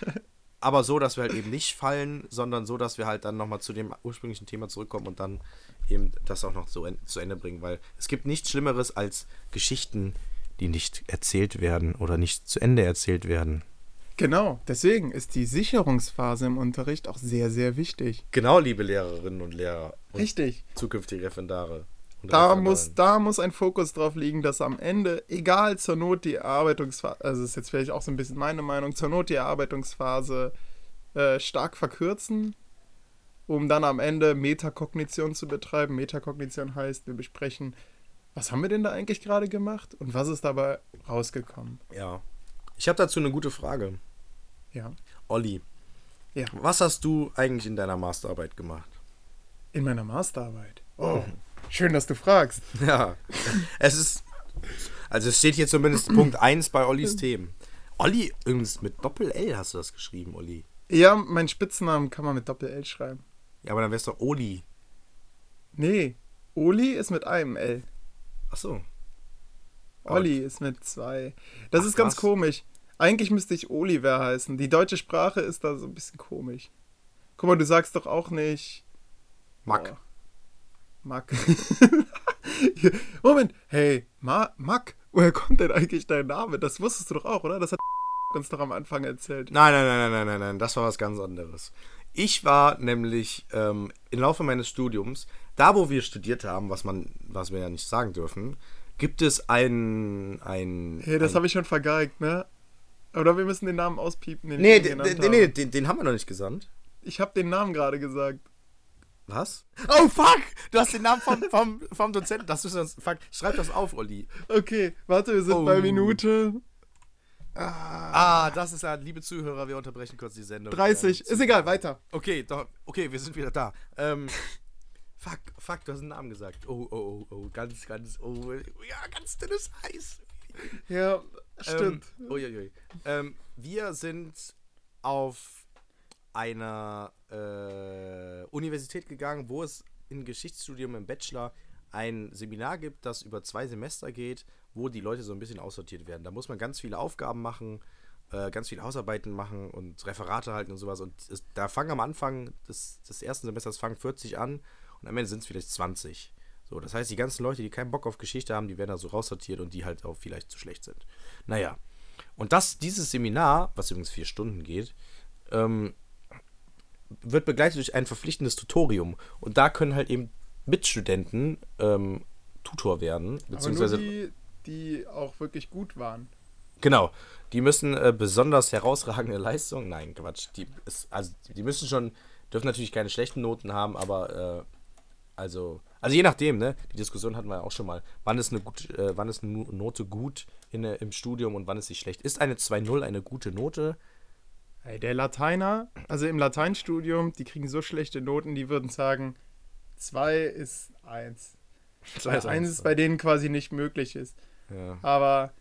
aber so, dass wir halt eben nicht fallen, sondern so, dass wir halt dann nochmal zu dem ursprünglichen Thema zurückkommen und dann eben das auch noch zu, en- zu Ende bringen. Weil es gibt nichts Schlimmeres als Geschichten, die nicht erzählt werden oder nicht zu Ende erzählt werden. Genau, deswegen ist die Sicherungsphase im Unterricht auch sehr, sehr wichtig. Genau, liebe Lehrerinnen und Lehrer und Richtig. zukünftige Referendare. Da muss, da muss ein Fokus drauf liegen, dass am Ende, egal zur Not die Erarbeitungsphase, also das ist jetzt vielleicht auch so ein bisschen meine Meinung, zur Not die Erarbeitungsphase äh, stark verkürzen, um dann am Ende Metakognition zu betreiben. Metakognition heißt, wir besprechen, was haben wir denn da eigentlich gerade gemacht und was ist dabei rausgekommen. Ja. Ich habe dazu eine gute Frage. Ja. Olli, Ja. was hast du eigentlich in deiner Masterarbeit gemacht? In meiner Masterarbeit. Oh, schön, dass du fragst. Ja. Es ist. Also es steht hier zumindest Punkt 1 bei Ollis Themen. Olli, übrigens mit Doppel-L hast du das geschrieben, Olli. Ja, meinen Spitznamen kann man mit Doppel-L schreiben. Ja, aber dann wär's doch Oli. Nee, Oli ist mit einem L. Ach so. Olli ist mit zwei. Das Ach, ist ganz krass. komisch. Eigentlich müsste ich Oliver heißen. Die deutsche Sprache ist da so ein bisschen komisch. Guck mal, du sagst doch auch nicht. Mack. Oh. Mack. Moment, hey, Ma Mack, woher kommt denn eigentlich dein Name? Das wusstest du doch auch, oder? Das hat uns doch am Anfang erzählt. Nein, nein, nein, nein, nein, nein, nein, das war was ganz anderes. Ich war nämlich ähm, im Laufe meines Studiums, da wo wir studiert haben, was man, was wir ja nicht sagen dürfen, gibt es ein, ein, Hey, das habe ich schon vergeigt, ne? Oder wir müssen den Namen auspiepen, den Nee, den, den, nee, den, den haben wir noch nicht gesandt. Ich habe den Namen gerade gesagt. Was? Oh fuck! Du hast den Namen vom, vom, vom Dozenten. Das ist uns. Fuck. Schreib das auf, Olli. Okay, warte, wir sind Oh. bei Minute Ah, das ist ja, liebe Zuhörer, wir unterbrechen kurz die Sendung. 30. Ähm, Ist egal, weiter. Okay, doch, okay, wir sind wieder da. Ähm, fuck, fuck, du hast einen Namen gesagt. Oh, oh, oh, oh, ganz, ganz, oh, ja, ganz dünnes Eis. Ja, stimmt. Ähm, uiuiui. Ähm, wir sind auf einer äh, Universität gegangen, wo es im Geschichtsstudium im Bachelor ein Seminar gibt, das über zwei Semester geht, wo die Leute so ein bisschen aussortiert werden. Da muss man ganz viele Aufgaben machen, äh, ganz viele Hausarbeiten machen und Referate halten und sowas. Und es, da fangen am Anfang des, des ersten Semesters fangen 40 an und am Ende sind es vielleicht 20. So, das heißt, die ganzen Leute, die keinen Bock auf Geschichte haben, die werden da so raussortiert und die halt auch vielleicht zu schlecht sind. Naja. Und das, dieses Seminar, was übrigens vier Stunden geht, ähm, wird begleitet durch ein verpflichtendes Tutorium. Und da können halt eben Mitstudenten ähm, Tutor werden. Aber nur Beziehungsweise, die, die auch wirklich gut waren. genau, die müssen äh, besonders herausragende Leistungen, nein, Quatsch, die, ist, also, die müssen schon, dürfen natürlich keine schlechten Noten haben, aber äh, also, also je nachdem, ne, die Diskussion hatten wir ja auch schon mal, wann ist eine, gut, äh, wann ist eine Note gut in, der- im Studium und wann ist sie schlecht. Ist eine 2-0 eine gute Note? Hey, der Lateiner, also im Lateinstudium, die kriegen so schlechte Noten, die würden sagen, 2 ist 1. Weil 1 ist bei denen quasi nicht möglich ist. Ja. Aber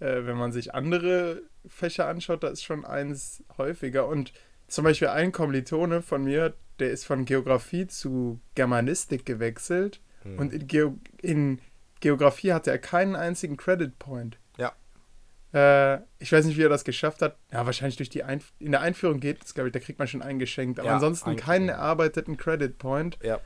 äh, wenn man sich andere Fächer anschaut, da ist schon eins häufiger. Und zum Beispiel ein Kommilitone von mir, der ist von Geografie zu Germanistik gewechselt. Hm. Und in, Geo in Geografie hatte er keinen einzigen Credit Point. Ja. Äh, ich weiß nicht, wie er das geschafft hat. Ja, wahrscheinlich durch die Einf in der Einführung geht es, glaube ich, da kriegt man schon eingeschenkt. Aber Ja, ansonsten keinen erarbeiteten Credit Point. Ja.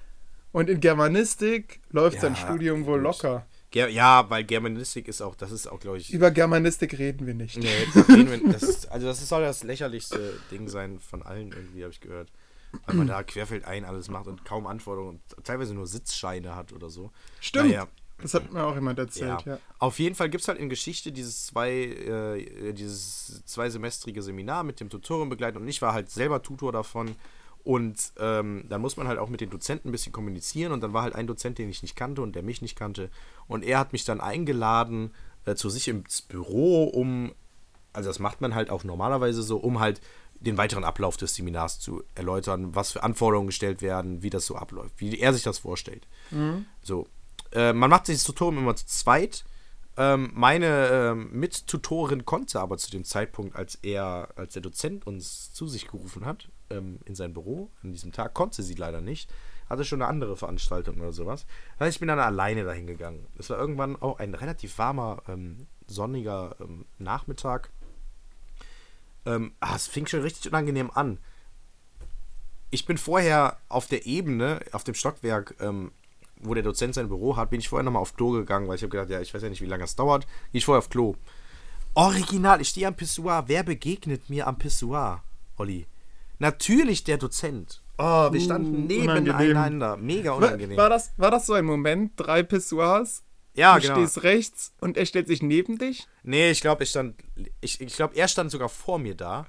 Und in Germanistik läuft Ja, sein Studium wohl locker. Ger ja, weil Germanistik ist auch, das ist auch, glaube ich. Über Germanistik reden wir nicht. Nee, reden wir, das ist, also das soll das lächerlichste Ding sein von allen irgendwie, habe ich gehört. Weil man da querfeldein alles macht und kaum Anforderungen und teilweise nur Sitzscheine hat oder so. Stimmt. Naja, Das hat mir auch jemand ja. erzählt, ja. Auf jeden Fall gibt es halt in Geschichte dieses zwei, äh, dieses zweisemestrige Seminar mit dem Tutorium begleitet und ich war halt selber Tutor davon. Und ähm, dann muss man halt auch mit den Dozenten ein bisschen kommunizieren. Und dann war halt ein Dozent, den ich nicht kannte und der mich nicht kannte. Und er hat mich dann eingeladen äh, zu sich ins Büro, um, also das macht man halt auch normalerweise so, um halt den weiteren Ablauf des Seminars zu erläutern, was für Anforderungen gestellt werden, wie das so abläuft, wie er sich das vorstellt. So. Äh, man macht sich das Tutorium immer zu zweit. Ähm, meine ähm, Mittutorin konnte aber zu dem Zeitpunkt, als er, als der Dozent uns zu sich gerufen hat, ähm, in sein Büro an diesem Tag, konnte sie leider nicht. Hatte schon eine andere Veranstaltung oder sowas. Das heißt, ich bin dann alleine dahin gegangen. Es war irgendwann auch ein relativ warmer, ähm, sonniger ähm, Nachmittag. Ähm, ah, es fing schon richtig unangenehm an. Ich bin vorher auf der Ebene, auf dem Stockwerk, ähm, wo der Dozent sein Büro hat, bin ich vorher nochmal auf Klo gegangen, weil ich habe gedacht, ja, ich weiß ja nicht, wie lange es dauert. Gehe ich vorher auf Klo. Original, ich stehe am Pissoir. Wer begegnet mir am Pissoir, Olli? Natürlich der Dozent. Oh, wir standen Uh, unangenehm. nebeneinander. Mega War, unangenehm. war, das, war das so ein Moment? Drei Pissoirs? ja, du genau. stehst rechts und er stellt sich neben dich? Nee, ich glaube, ich stand. Ich, ich glaube, er stand sogar vor mir da.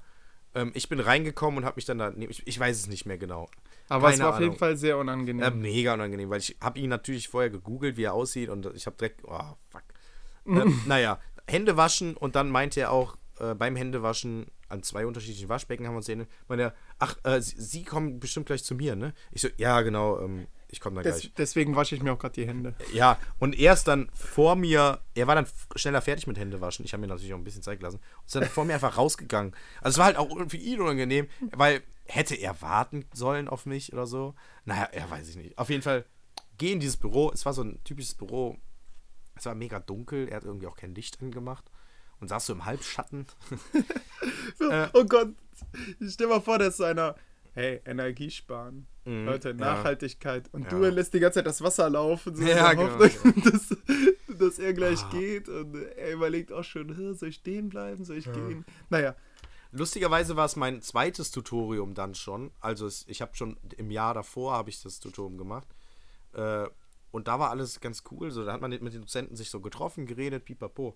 Ähm, ich bin reingekommen und habe mich dann da. Ich, ich weiß es nicht mehr genau. Aber es Keine war auf jeden Ahnung. Fall sehr unangenehm. Äh, mega unangenehm, weil ich habe ihn natürlich vorher gegoogelt, wie er aussieht und ich habe direkt, oh, fuck. ähm, naja, Hände waschen und dann meinte er auch äh, beim Händewaschen an zwei unterschiedlichen Waschbecken haben wir uns sehen, meinte er, ach, äh, Sie, Sie kommen bestimmt gleich zu mir, ne? Ich so, ja, genau, ähm, ich komme dann Des, gleich. deswegen wasche ich mir auch gerade die Hände. Ja, und er ist dann vor mir, er war dann schneller fertig mit Händewaschen. Ich habe mir natürlich auch ein bisschen Zeit gelassen. Und ist dann vor mir einfach rausgegangen. Also es war halt auch für ihn unangenehm, weil hätte er warten sollen auf mich oder so. Naja, ja, weiß ich nicht. Auf jeden Fall, geh in dieses Büro. Es war so ein typisches Büro. Es war mega dunkel. Er hat irgendwie auch kein Licht angemacht. Und saß so im Halbschatten. Äh, oh Gott, stell mal vor, dass so einer, hey, Energie sparen. Mhm, Leute, ja. Nachhaltigkeit. Und Ja. du lässt die ganze Zeit das Wasser laufen, so Ja, genau, Hoffnung, dass, dass er gleich Ah. geht. Und er überlegt auch schon, "Hä, soll ich stehen bleiben, soll ich gehen? Naja, Lustigerweise war es mein zweites Tutorium dann schon. Also es, ich habe schon im Jahr davor habe ich das Tutorium gemacht. Äh, und da war alles ganz cool. So, da hat man mit den Dozenten sich so getroffen, geredet, pipapo.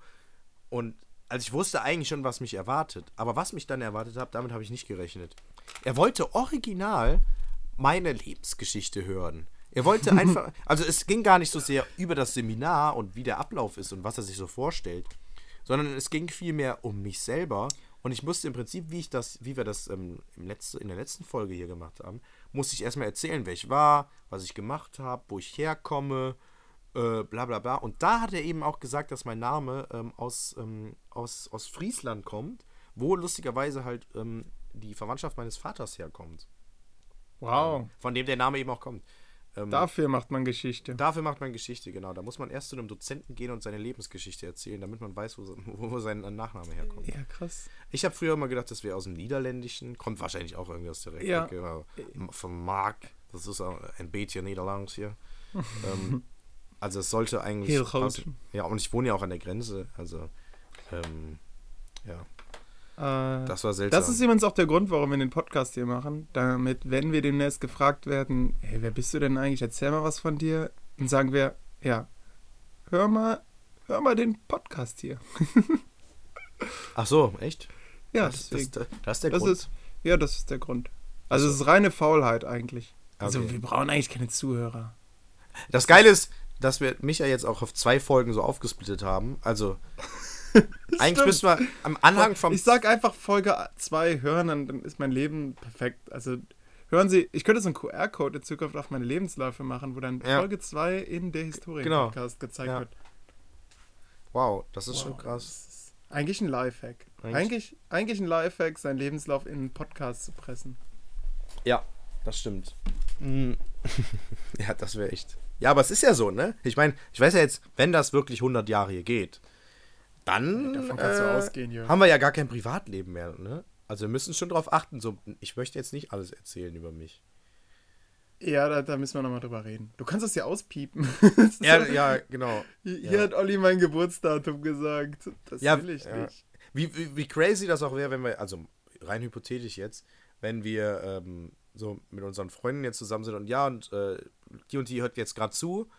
Und also ich wusste eigentlich schon, was mich erwartet. Aber was mich dann erwartet hat, damit habe ich nicht gerechnet. Er wollte original meine Lebensgeschichte hören. Er wollte einfach, also es ging gar nicht so sehr über das Seminar und wie der Ablauf ist und was er sich so vorstellt, sondern es ging vielmehr um mich selber. Und ich musste im Prinzip, wie ich das, wie wir das ähm, im letzte, in der letzten Folge hier gemacht haben, musste ich erstmal erzählen, wer ich war, was ich gemacht habe, wo ich herkomme, äh, bla bla bla. Und da hat er eben auch gesagt, dass mein Name ähm, aus, ähm, aus, aus Friesland kommt, wo lustigerweise halt ähm, die Verwandtschaft meines Vaters herkommt. wow. Von dem der Name eben auch kommt. Ähm, Dafür macht man Geschichte. Dafür macht man Geschichte, genau. Da muss man erst zu einem Dozenten gehen und seine Lebensgeschichte erzählen, damit man weiß, wo, wo sein Nachname herkommt. Ja, krass. Ich habe früher immer gedacht, das wäre aus dem Niederländischen. Kommt wahrscheinlich auch irgendwie aus der Ecke. Ja. Genau. Von Mark. Das ist ein bisschen Niederlands hier. ähm, also es sollte eigentlich. Ja, und ich wohne ja auch an der Grenze. Also, ähm, ja, Äh, das war seltsam. Das ist übrigens auch der Grund, warum wir den Podcast hier machen. Damit, wenn wir demnächst gefragt werden, hey, wer bist du denn eigentlich? Erzähl mal was von dir. Dann sagen wir, ja, hör mal, hör mal den Podcast hier. Ach so, echt? Ja, das, deswegen. das, das ist der Das Grund. ist, ja, das ist der Grund. Also es ist reine Faulheit eigentlich. Also Okay. wir brauchen eigentlich keine Zuhörer. Das Geile ist, dass wir mich ja jetzt auch auf zwei Folgen so aufgesplittet haben. Also, eigentlich Stimmt. müssen wir am Anfang vom. Ich sag einfach Folge 2 hören, dann, dann ist mein Leben perfekt. Also hören Sie, ich könnte so einen QR-Code in Zukunft auf meine Lebensläufe machen, wo dann Ja. Folge 2 in der Historien-Podcast gezeigt Ja. wird. wow, das ist schon Wow, krass. das ist Eigentlich ein Lifehack. Eigentlich- Eigentlich, eigentlich ein Lifehack, seinen Lebenslauf in einen Podcast zu pressen. Ja, das stimmt. Mm. ja, das wäre echt. Ja, aber es ist ja so, ne? Ich meine, ich weiß ja jetzt, wenn das wirklich 100 Jahre hier geht, dann Davon kannst du äh, ausgehen, Jörg. haben wir ja gar kein Privatleben mehr, ne? Also wir müssen schon drauf achten. So, ich möchte jetzt nicht alles erzählen über mich. Ja, da, da müssen wir nochmal drüber reden. Du kannst das ja auspiepen. Ja, ja, genau. Hier ja. hat Olli mein Geburtsdatum gesagt. Das Ja, will ich ja. nicht. Wie, wie, wie crazy das auch wäre, wenn wir, also rein hypothetisch jetzt, wenn wir ähm, so mit unseren Freunden jetzt zusammen sind und ja, und äh, die und die hört jetzt gerade zu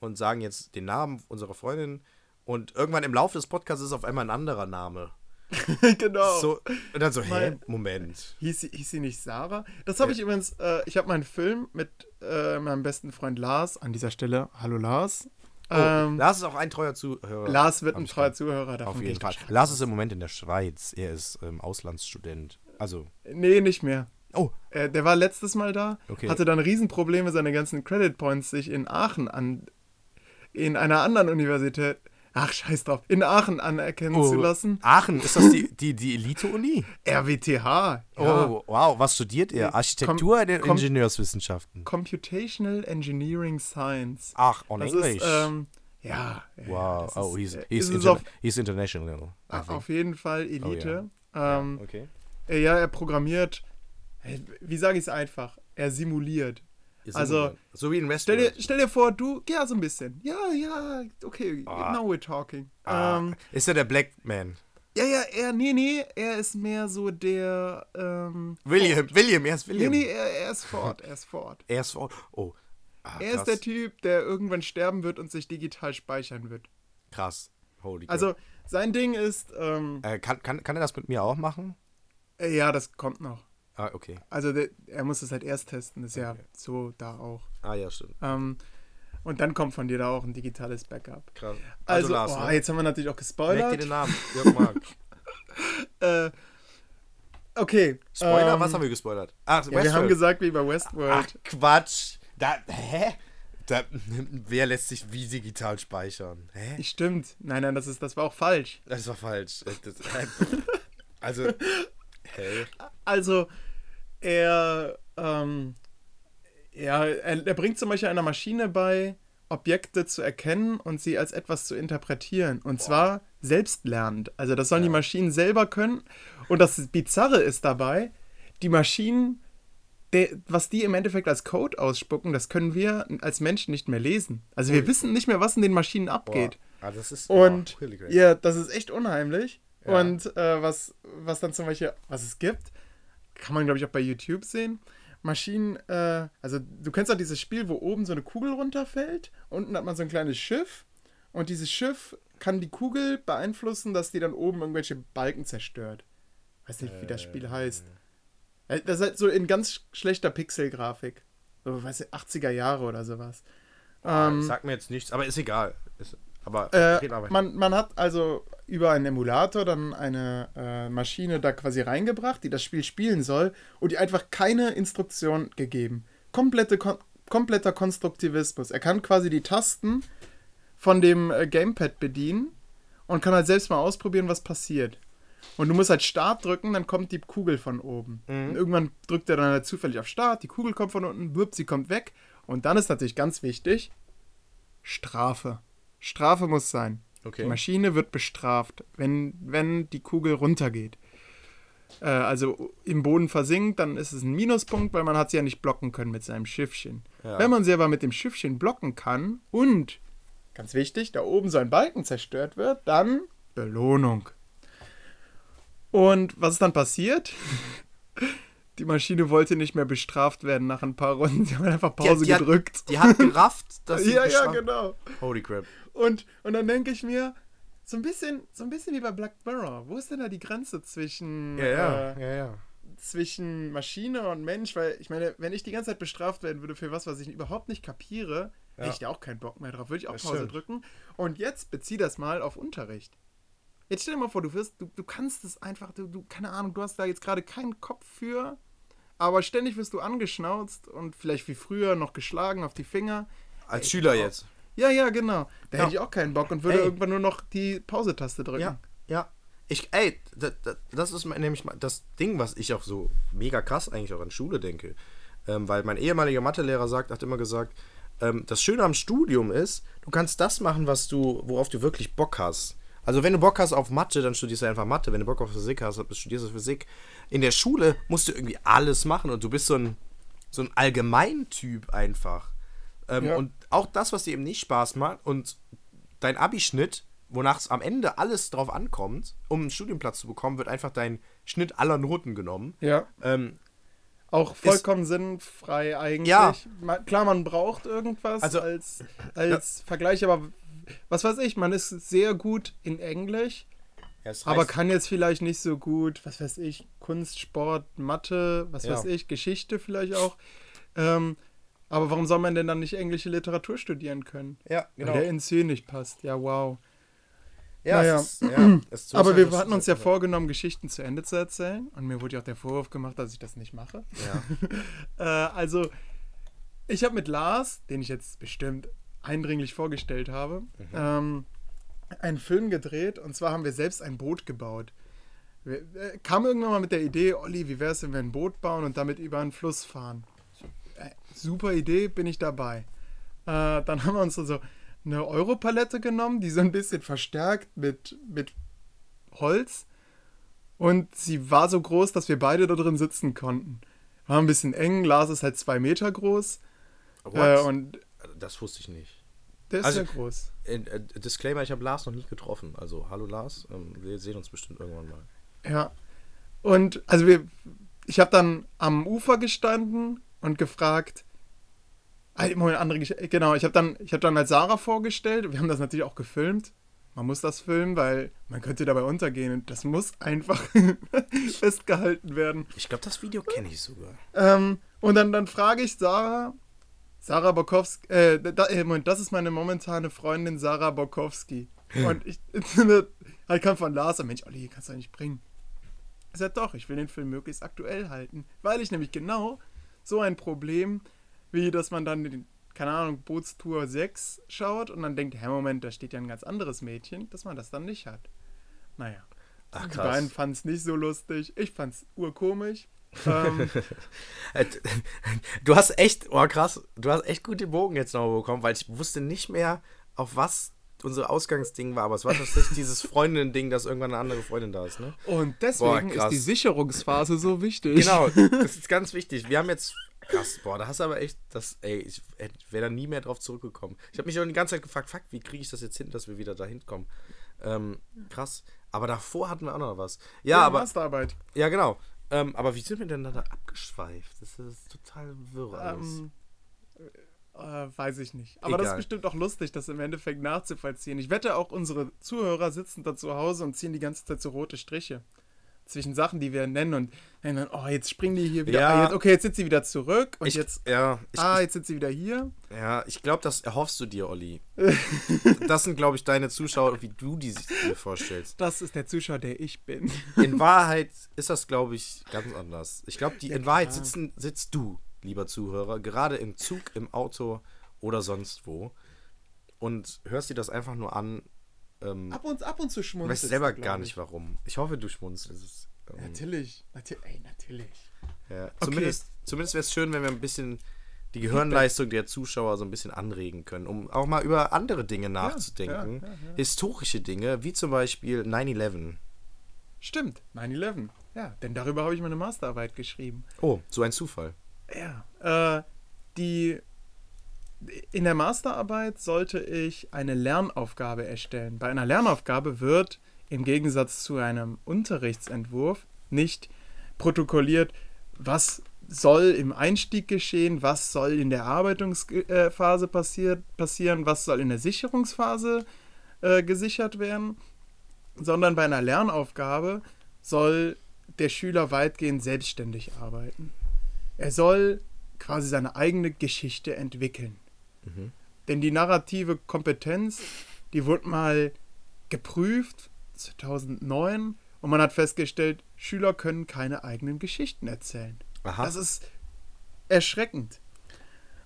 und sagen jetzt den Namen unserer Freundin und irgendwann im Laufe des Podcasts ist auf einmal ein anderer Name. genau. So, und dann so, hä? Mein- Moment. Hieß sie, hieß sie nicht Sarah? Das habe Ja. ich übrigens, äh, ich habe meinen Film mit äh, meinem besten Freund Lars, an dieser Stelle, hallo Lars. Oh, ähm, Lars ist auch ein treuer Zuhörer. Lars wird ein treuer. Zuhörer, davon Auf jeden Fall. Lars ist im Moment in der Schweiz. Er ist ähm, Auslandsstudent. Also, Nee, nicht mehr. Oh, Äh, der war letztes Mal da, Okay. hatte dann Riesenprobleme, seine ganzen Credit Points sich in Aachen an, in einer anderen Universität, ach scheiß drauf, in Aachen anerkennen oh zu lassen. Aachen, ist das die, die, die Elite-Uni? RWTH. Ja. Oh, wow, was studiert ihr? Architektur kom- oder Ingenieurswissenschaften? Computational Engineering Science. Ach, on Das English. ist, ähm, ja. wow, oh, he's, äh, he's, interna auf, he's international. Auf jeden Fall Elite. Ja, ähm, okay. äh, ja, er programmiert. Wie sage ich es einfach? Er simuliert. Ist also, so wie in Stell dir, Westworld. stell dir vor, du, ja, so ein bisschen. Ja, ja, okay, Ah. now we're talking. Ah, Ähm, ist er der Black Man? ja, ja, er, nee, nee, er ist mehr so der, ähm, William, William, er ist nee, William. nee, er, er ist Ford, er ist Ford. Er ist vor. Oh. Ah, Er ist krass. der Typ, der irgendwann sterben wird und sich digital speichern wird. Krass. Holy. Also, sein Ding ist, ähm, Äh, kann, kann, kann er das mit mir auch machen? äh, ja, das kommt noch. Ah, okay. Also, der, er muss es halt erst testen, ist ja Okay. so da auch. Ah, ja, stimmt. Ähm, und dann kommt von dir da auch ein digitales Backup. Krass. Also, Lars, oh, ne? jetzt haben wir natürlich auch Merk dir gespoilert. den Namen. Jörg Mark. Äh, okay. Spoiler? ähm, Was haben wir gespoilert? Ach, Ja, wir haben gesagt, wie bei Ach, Westworld. Quatsch. Da, hä? Da, wer lässt sich wie digital speichern? Hä? Stimmt. Nein, nein, das, ist, das war auch falsch. Das war falsch. Das, also, hä? Also, er, ähm, ja, er, er bringt zum Beispiel einer Maschine bei, Objekte zu erkennen und sie als etwas zu interpretieren. Und Boah. zwar selbstlernend. Also das sollen ja. die Maschinen selber können. Und das Bizarre ist dabei, die Maschinen, de, was die im Endeffekt als Code ausspucken, das können wir als Menschen nicht mehr lesen. Also wir wissen nicht mehr, was in den Maschinen abgeht. Ah, das ist, und oh, ja, das ist echt unheimlich. Ja. Und äh, was, was dann zum Beispiel, was es gibt, kann man, glaube ich, auch bei YouTube sehen. Maschinen, äh, also du kennst doch dieses Spiel, wo oben so eine Kugel runterfällt, unten hat man so ein kleines Schiff und dieses Schiff kann die Kugel beeinflussen, dass die dann oben irgendwelche Balken zerstört. Weiß nicht, wie das Spiel heißt. Äh, das ist halt so in ganz schlechter Pixelgrafik. So, weiß ich, 80er Jahre oder sowas. Ah, ähm, sagt mir jetzt nichts, aber ist egal. Ist, aber äh, man, man hat also über einen Emulator dann eine äh, Maschine da quasi reingebracht, die das Spiel spielen soll und die einfach keine Instruktion gegeben. Komplette, kon kompletter Konstruktivismus. Er kann quasi die Tasten von dem äh, Gamepad bedienen und kann halt selbst mal ausprobieren, was passiert. Und du musst halt Start drücken, dann kommt die Kugel von oben. Mhm. Und irgendwann drückt er dann halt zufällig auf Start, die Kugel kommt von unten, wirp, sie kommt weg. Und dann ist natürlich ganz wichtig, Strafe. Strafe muss sein. Okay. Die Maschine wird bestraft, wenn, wenn die Kugel runtergeht. Äh, also im Boden versinkt, dann ist es ein Minuspunkt, weil man hat sie ja nicht blocken können mit seinem Schiffchen. Ja. Wenn man sie aber mit dem Schiffchen blocken kann und, ganz wichtig, da oben so ein Balken zerstört wird, dann Belohnung. Und was ist dann passiert? Die Maschine wollte nicht mehr bestraft werden nach ein paar Runden. Sie haben einfach Pause die, die gedrückt. Hat, die hat gerafft, dass sie Ja, ja, genau. Holy crap. Und, und dann denke ich mir, so ein, bisschen, so ein bisschen wie bei Black Mirror. Wo ist denn da die Grenze zwischen, ja, ja, äh, ja, ja. zwischen Maschine und Mensch? Weil ich meine, wenn ich die ganze Zeit bestraft werden würde für was, was ich überhaupt nicht kapiere, ja. hätte ich da auch keinen Bock mehr drauf. Würde ich auch das Pause stimmt. drücken. Und jetzt bezieh das mal auf Unterricht. Jetzt stell dir mal vor, du wirst, du, du kannst es einfach, du, du, keine Ahnung, du hast da jetzt gerade keinen Kopf für, aber ständig wirst du angeschnauzt und vielleicht wie früher noch geschlagen auf die Finger. Als Ey, Schüler jetzt. Ja, ja, genau. Da ja. hätte ich auch keinen Bock und würde ey. irgendwann nur noch die Pause-Taste drücken. Ja, ja. Ich, ey, das, das ist nämlich das Ding, was ich auch so mega krass eigentlich auch an Schule denke. Ähm, weil mein ehemaliger Mathelehrer sagt, hat immer gesagt, ähm, das Schöne am Studium ist, du kannst das machen, was du, worauf du wirklich Bock hast. Also wenn du Bock hast auf Mathe, dann studierst du einfach Mathe. Wenn du Bock auf Physik hast, dann studierst du Physik. In der Schule musst du irgendwie alles machen und du bist so ein, so ein Allgemeintyp einfach. Ähm, ja. Und auch das, was dir eben nicht Spaß macht und dein Abischnitt, wonach es am Ende alles drauf ankommt, um einen Studienplatz zu bekommen, wird einfach dein Schnitt aller Noten genommen. Ja. Ähm, auch vollkommen ist, sinnfrei eigentlich. Ja. Klar, man braucht irgendwas also, als, als ja. Vergleich, aber was weiß ich, man ist sehr gut in Englisch, ja, aber kann jetzt vielleicht nicht so gut, was weiß ich, Kunst, Sport, Mathe, was ja. weiß ich, Geschichte vielleicht auch. Ähm, aber warum soll man denn dann nicht englische Literatur studieren können? Ja, genau. Weil der Ziel nicht passt. Ja, wow. Ja, naja. ist, ja aber wir hatten uns ja vorgenommen, Geschichten zu Ende zu erzählen. Und mir wurde ja auch der Vorwurf gemacht, dass ich das nicht mache. Ja. äh, also, ich habe mit Lars, den ich jetzt bestimmt eindringlich vorgestellt habe, mhm. ähm, einen Film gedreht. Und zwar haben wir selbst ein Boot gebaut. Wir, äh, kam irgendwann mal mit der Idee, Olli, wie wäre es, wenn wir ein Boot bauen und damit über einen Fluss fahren? super Idee, bin ich dabei. Äh, dann haben wir uns so eine Europalette genommen, die so ein bisschen verstärkt mit, mit Holz. Und sie war so groß, dass wir beide da drin sitzen konnten. War ein bisschen eng, Lars ist halt zwei Meter groß. Äh, und das wusste ich nicht. Der ist also, ja groß. Äh, äh, Disclaimer, ich habe Lars noch nie getroffen. Also, hallo Lars, ähm, wir sehen uns bestimmt irgendwann mal. Ja. Und also wir, ich habe dann am Ufer gestanden und gefragt, Moment, andere Geschichte. Genau, ich habe dann, hab dann als Sarah vorgestellt. Wir haben das natürlich auch gefilmt. Man muss das filmen, weil man könnte dabei untergehen und das muss einfach festgehalten werden. Ich glaube, das Video kenne ich sogar. Ähm, und dann, dann frage ich Sarah, Sarah Bokowski, äh, da, äh, Moment, das ist meine momentane Freundin Sarah Bokowski. Und ich, halt kam von Lars, Mensch, Olli, kannst du nicht bringen. Ich sag doch, ich will den Film möglichst aktuell halten, weil ich nämlich genau so ein Problem wie dass man dann, den, keine Ahnung, Bootstour 6 schaut und dann denkt, hä, Moment, da steht ja ein ganz anderes Mädchen, dass man das dann nicht hat. Naja. Ach, krass. Die beiden fanden es nicht so lustig. Ich fand es urkomisch. Ähm, du hast echt, oh krass, du hast echt gut den Bogen jetzt noch bekommen, weil ich wusste nicht mehr, auf was unser Ausgangsding war, aber es war tatsächlich dieses Freundin-Ding, dass irgendwann eine andere Freundin da ist, ne? und deswegen Boah, ist die Sicherungsphase so wichtig. Genau, das ist ganz wichtig. Wir haben jetzt. Krass, boah, da hast du aber echt das. Ey, ich wäre da nie mehr drauf zurückgekommen. Ich habe mich auch die ganze Zeit gefragt, fuck, wie kriege ich das jetzt hin, dass wir wieder dahin kommen? Ähm, krass. Aber davor hatten wir auch noch was. Ja, Ja, aber. Masterarbeit. Ja, genau. Ähm, aber wie sind wir denn da, abgeschweift? Das ist total wirr alles. Ähm, äh, weiß ich nicht. Aber das Egal. ist bestimmt auch lustig, das im Endeffekt nachzuvollziehen. Ich wette, auch unsere Zuhörer sitzen da zu Hause und ziehen die ganze Zeit so rote Striche zwischen Sachen, die wir nennen und dann, oh, jetzt springen die hier wieder. Ja. Ah, jetzt, okay, jetzt sind sie wieder zurück und ich, jetzt, ja, ich, ah, jetzt sind sie wieder hier. ja, ich glaube, das erhoffst du dir, Olli. das sind, glaube ich, deine Zuschauer, wie du die sich dir vorstellst. Das ist der Zuschauer, der ich bin. In Wahrheit ist das, glaube ich, ganz anders. Ich glaube, die Ja, in Wahrheit sitzen, sitzt du, lieber Zuhörer, gerade im Zug, im Auto oder sonst wo und hörst dir das einfach nur an. Ähm, Ab und, ab und zu weißt schmunzelst selber du, glaub gar ich. nicht warum. Ich hoffe, du schmunzelst. Ähm, Natürlich. Nati ey, natürlich. ja. Zumindest, zumindest wäre es schön, wenn wir ein bisschen die Gehirnleistung der Zuschauer so ein bisschen anregen können, um auch mal über andere Dinge nachzudenken. ja, ja. Historische Dinge, wie zum Beispiel 9-11. Stimmt, 9-11. Ja, denn darüber habe ich meine Masterarbeit geschrieben. Oh, so ein Zufall. Ja, äh, die in der Masterarbeit sollte ich eine Lernaufgabe erstellen. Bei einer Lernaufgabe wird im Gegensatz zu einem Unterrichtsentwurf nicht protokolliert, was soll im Einstieg geschehen, was soll in der Arbeitungsphase passiert, passieren, was soll in der Sicherungsphase äh, gesichert werden, sondern bei einer Lernaufgabe soll der Schüler weitgehend selbstständig arbeiten. Er soll quasi seine eigene Geschichte entwickeln. Denn die narrative Kompetenz, die wurde mal geprüft, 2009, und man hat festgestellt, Schüler können keine eigenen Geschichten erzählen. Aha. Das ist erschreckend,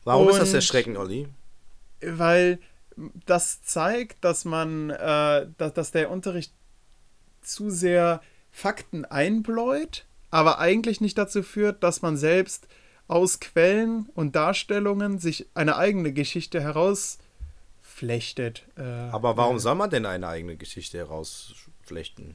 Warum ist das und- erschreckend, Olli? weil das zeigt, dass man, äh, dass, dass der Unterricht zu sehr Fakten einbläut, aber eigentlich nicht dazu führt, dass man selbst aus Quellen und Darstellungen sich eine eigene Geschichte herausflechtet. Äh, Aber warum soll man denn eine eigene Geschichte herausflechten?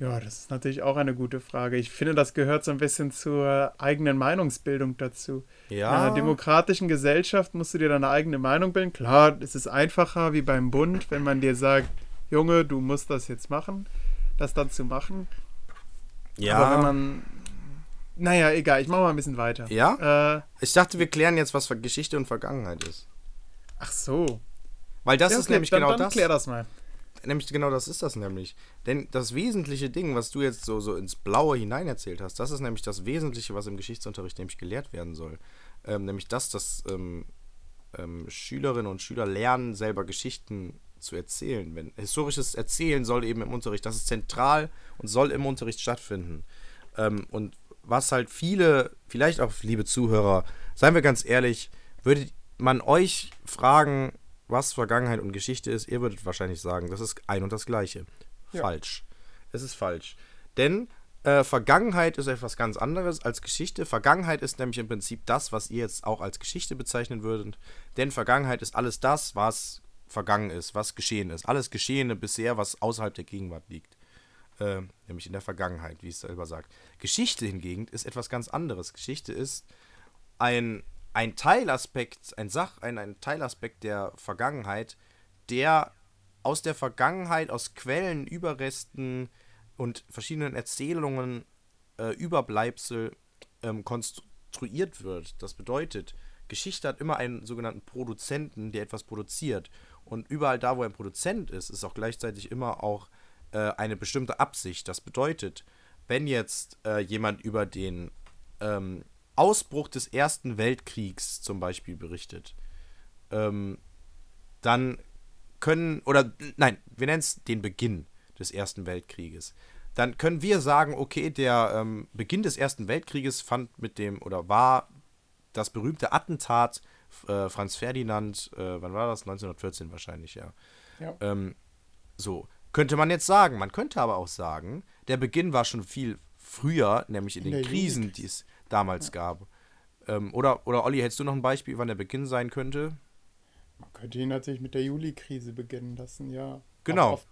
Ja, das ist natürlich auch eine gute Frage. Ich finde, das gehört so ein bisschen zur eigenen Meinungsbildung dazu. In Ja. einer demokratischen Gesellschaft musst du dir deine eigene Meinung bilden. Klar, es ist einfacher wie beim Bund, wenn man dir sagt, Junge, du musst das jetzt machen, das dann zu machen. ja. Aber wenn man. Naja, egal, ich mache mal ein bisschen weiter. Ja? Äh, Ich dachte, wir klären jetzt, was für Geschichte und Vergangenheit ist. ach so. Weil das Ja, ist okay, nämlich dann, genau dann das. Klär das mal. Nämlich genau das ist das nämlich. Denn das wesentliche Ding, was du jetzt so, so ins Blaue hinein erzählt hast, das ist nämlich das Wesentliche, was im Geschichtsunterricht nämlich gelehrt werden soll. Ähm, nämlich das, dass ähm, ähm, Schülerinnen und Schüler lernen, selber Geschichten zu erzählen. Wenn historisches Erzählen soll eben im Unterricht, das ist zentral und soll im Unterricht stattfinden. Ähm, und was halt viele, vielleicht auch liebe Zuhörer, seien wir ganz ehrlich, würde man euch fragen, was Vergangenheit und Geschichte ist, ihr würdet wahrscheinlich sagen, das ist ein und das gleiche. Ja. Falsch. Es ist falsch. Denn äh, Vergangenheit ist etwas ganz anderes als Geschichte. Vergangenheit ist nämlich im Prinzip das, was ihr jetzt auch als Geschichte bezeichnen würdet. Denn Vergangenheit ist alles das, was vergangen ist, was geschehen ist. Alles Geschehene bisher, was außerhalb der Gegenwart liegt. Äh, nämlich in der Vergangenheit, wie es selber sagt. Geschichte hingegen ist etwas ganz anderes. Geschichte ist ein, ein Teilaspekt, ein Sach, ein, ein Teilaspekt der Vergangenheit, der aus der Vergangenheit, aus Quellen, Überresten und verschiedenen Erzählungen, äh, Überbleibsel ähm, konstruiert wird. Das bedeutet, Geschichte hat immer einen sogenannten Produzenten, der etwas produziert. Und überall da, wo ein Produzent ist, ist auch gleichzeitig immer auch äh, eine bestimmte Absicht. Das bedeutet, wenn jetzt äh, jemand über den ähm, Ausbruch des Ersten Weltkriegs zum Beispiel berichtet, ähm, dann können, oder nein, wir nennen es den Beginn des Ersten Weltkrieges. Dann können wir sagen, okay, der ähm, Beginn des Ersten Weltkrieges fand mit dem, oder war das berühmte Attentat äh, Franz Ferdinand, äh, wann war das? 1914 wahrscheinlich, ja. Ja. Ähm, so, könnte man jetzt sagen. Man könnte aber auch sagen, der Beginn war schon viel früher, nämlich in, In den Krisen, die es damals gab. Ähm, oder, oder Olli, hättest du noch ein Beispiel, wann der Beginn sein könnte? Man könnte ihn natürlich mit der Juli-Krise beginnen lassen, ja. Genau. Auf,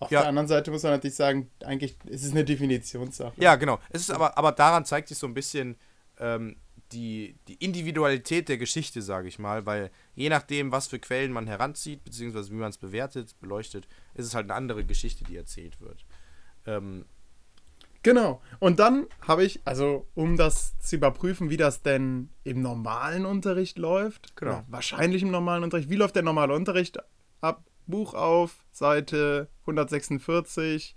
auf Ja. der anderen Seite muss man natürlich sagen, eigentlich ist es eine Definitionssache. Ja, genau. Es ist aber, aber daran zeigt sich so ein bisschen ähm, die, die Individualität der Geschichte, sage ich mal, weil je nachdem, was für Quellen man heranzieht, beziehungsweise wie man es bewertet, beleuchtet, ist es halt eine andere Geschichte, die erzählt wird. Ähm, Genau. Und dann habe ich, also um das zu überprüfen, wie das denn im normalen Unterricht läuft, Genau. wahrscheinlich im normalen Unterricht, wie läuft der normale Unterricht ab? Buch auf, Seite 146,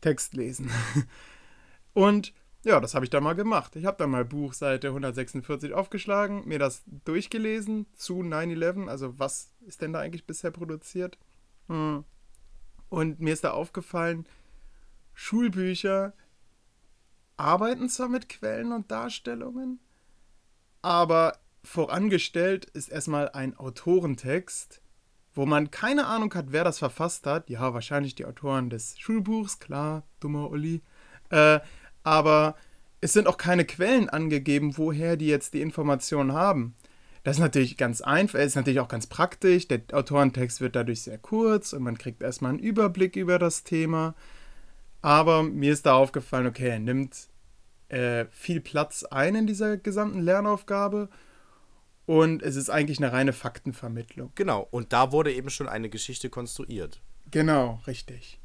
Text lesen. Und ja, das habe ich dann mal gemacht. Ich habe dann mal Buch Seite 146 aufgeschlagen, mir das durchgelesen zu 9-11, also was ist denn da eigentlich bisher produziert? Hm. Und mir ist da aufgefallen, Schulbücher arbeiten zwar mit Quellen und Darstellungen, aber vorangestellt ist erstmal ein Autorentext, wo man keine Ahnung hat, wer das verfasst hat. Ja, wahrscheinlich die Autoren des Schulbuchs, klar, dummer Uli. Äh, aber es sind auch keine Quellen angegeben, woher die jetzt die Informationen haben. Das ist natürlich ganz einfach, ist natürlich auch ganz praktisch. Der Autorentext wird dadurch sehr kurz und man kriegt erstmal einen Überblick über das Thema. Aber mir ist da aufgefallen, okay, er nimmt äh, viel Platz ein in dieser gesamten Lernaufgabe und es ist eigentlich eine reine Faktenvermittlung. genau, und da wurde eben schon eine Geschichte konstruiert. Genau, richtig.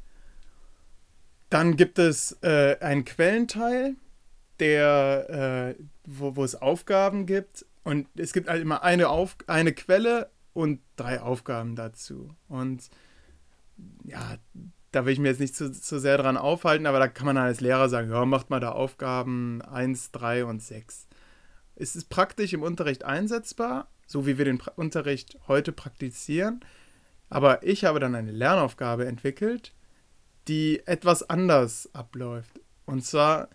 Dann gibt es äh, einen Quellenteil, der, äh, wo, wo es Aufgaben gibt. Und es gibt halt immer eine, Auf eine Quelle und drei Aufgaben dazu. Und ja, da will ich mir jetzt nicht zu, zu sehr dran aufhalten, aber da kann man als Lehrer sagen, ja, macht mal da Aufgaben 1, 3 und 6. Es ist praktisch im Unterricht einsetzbar, so wie wir den pra Unterricht heute praktizieren. Aber ich habe dann eine Lernaufgabe entwickelt, die etwas anders abläuft. Und zwar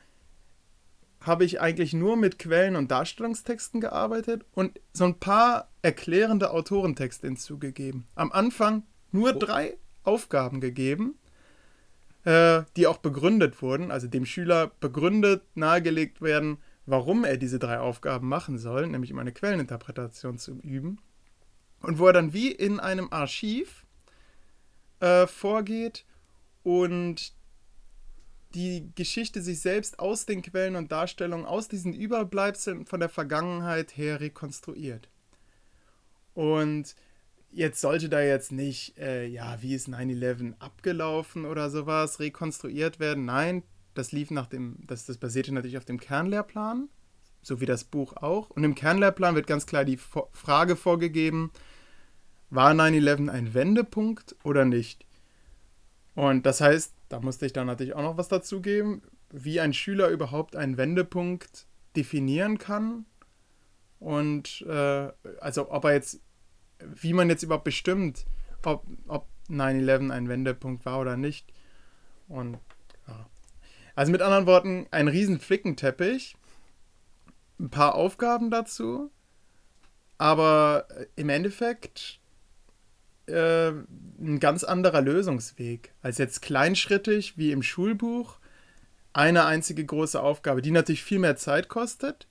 habe ich eigentlich nur mit Quellen und Darstellungstexten gearbeitet und so ein paar erklärende Autorentexte hinzugegeben. Am Anfang nur Oh. drei Aufgaben gegeben, äh, die auch begründet wurden, also dem Schüler begründet nahegelegt werden, warum er diese drei Aufgaben machen soll, nämlich um eine Quelleninterpretation zu üben. Und wo er dann wie in einem Archiv äh, vorgeht und die Geschichte sich selbst aus den Quellen und Darstellungen, aus diesen Überbleibseln von der Vergangenheit her rekonstruiert. Und jetzt sollte da jetzt nicht, äh, ja, wie ist 9-11 abgelaufen oder sowas, rekonstruiert werden. Nein, das lief nach dem, das, das basierte natürlich auf dem Kernlehrplan, so wie das Buch auch. Und im Kernlehrplan wird ganz klar die Frage vorgegeben, war 9-11 ein Wendepunkt oder nicht? Und das heißt, da musste ich dann natürlich auch noch was dazugeben, wie ein Schüler überhaupt einen Wendepunkt definieren kann. Und äh, also ob er jetzt, wie man jetzt überhaupt bestimmt, ob, ob 9-11 ein Wendepunkt war oder nicht. Und ja. Also mit anderen Worten, ein riesen Flickenteppich, ein paar Aufgaben dazu, aber im Endeffekt äh, ein ganz anderer Lösungsweg als jetzt kleinschrittig wie im Schulbuch. Eine einzige große Aufgabe, die natürlich viel mehr Zeit kostet.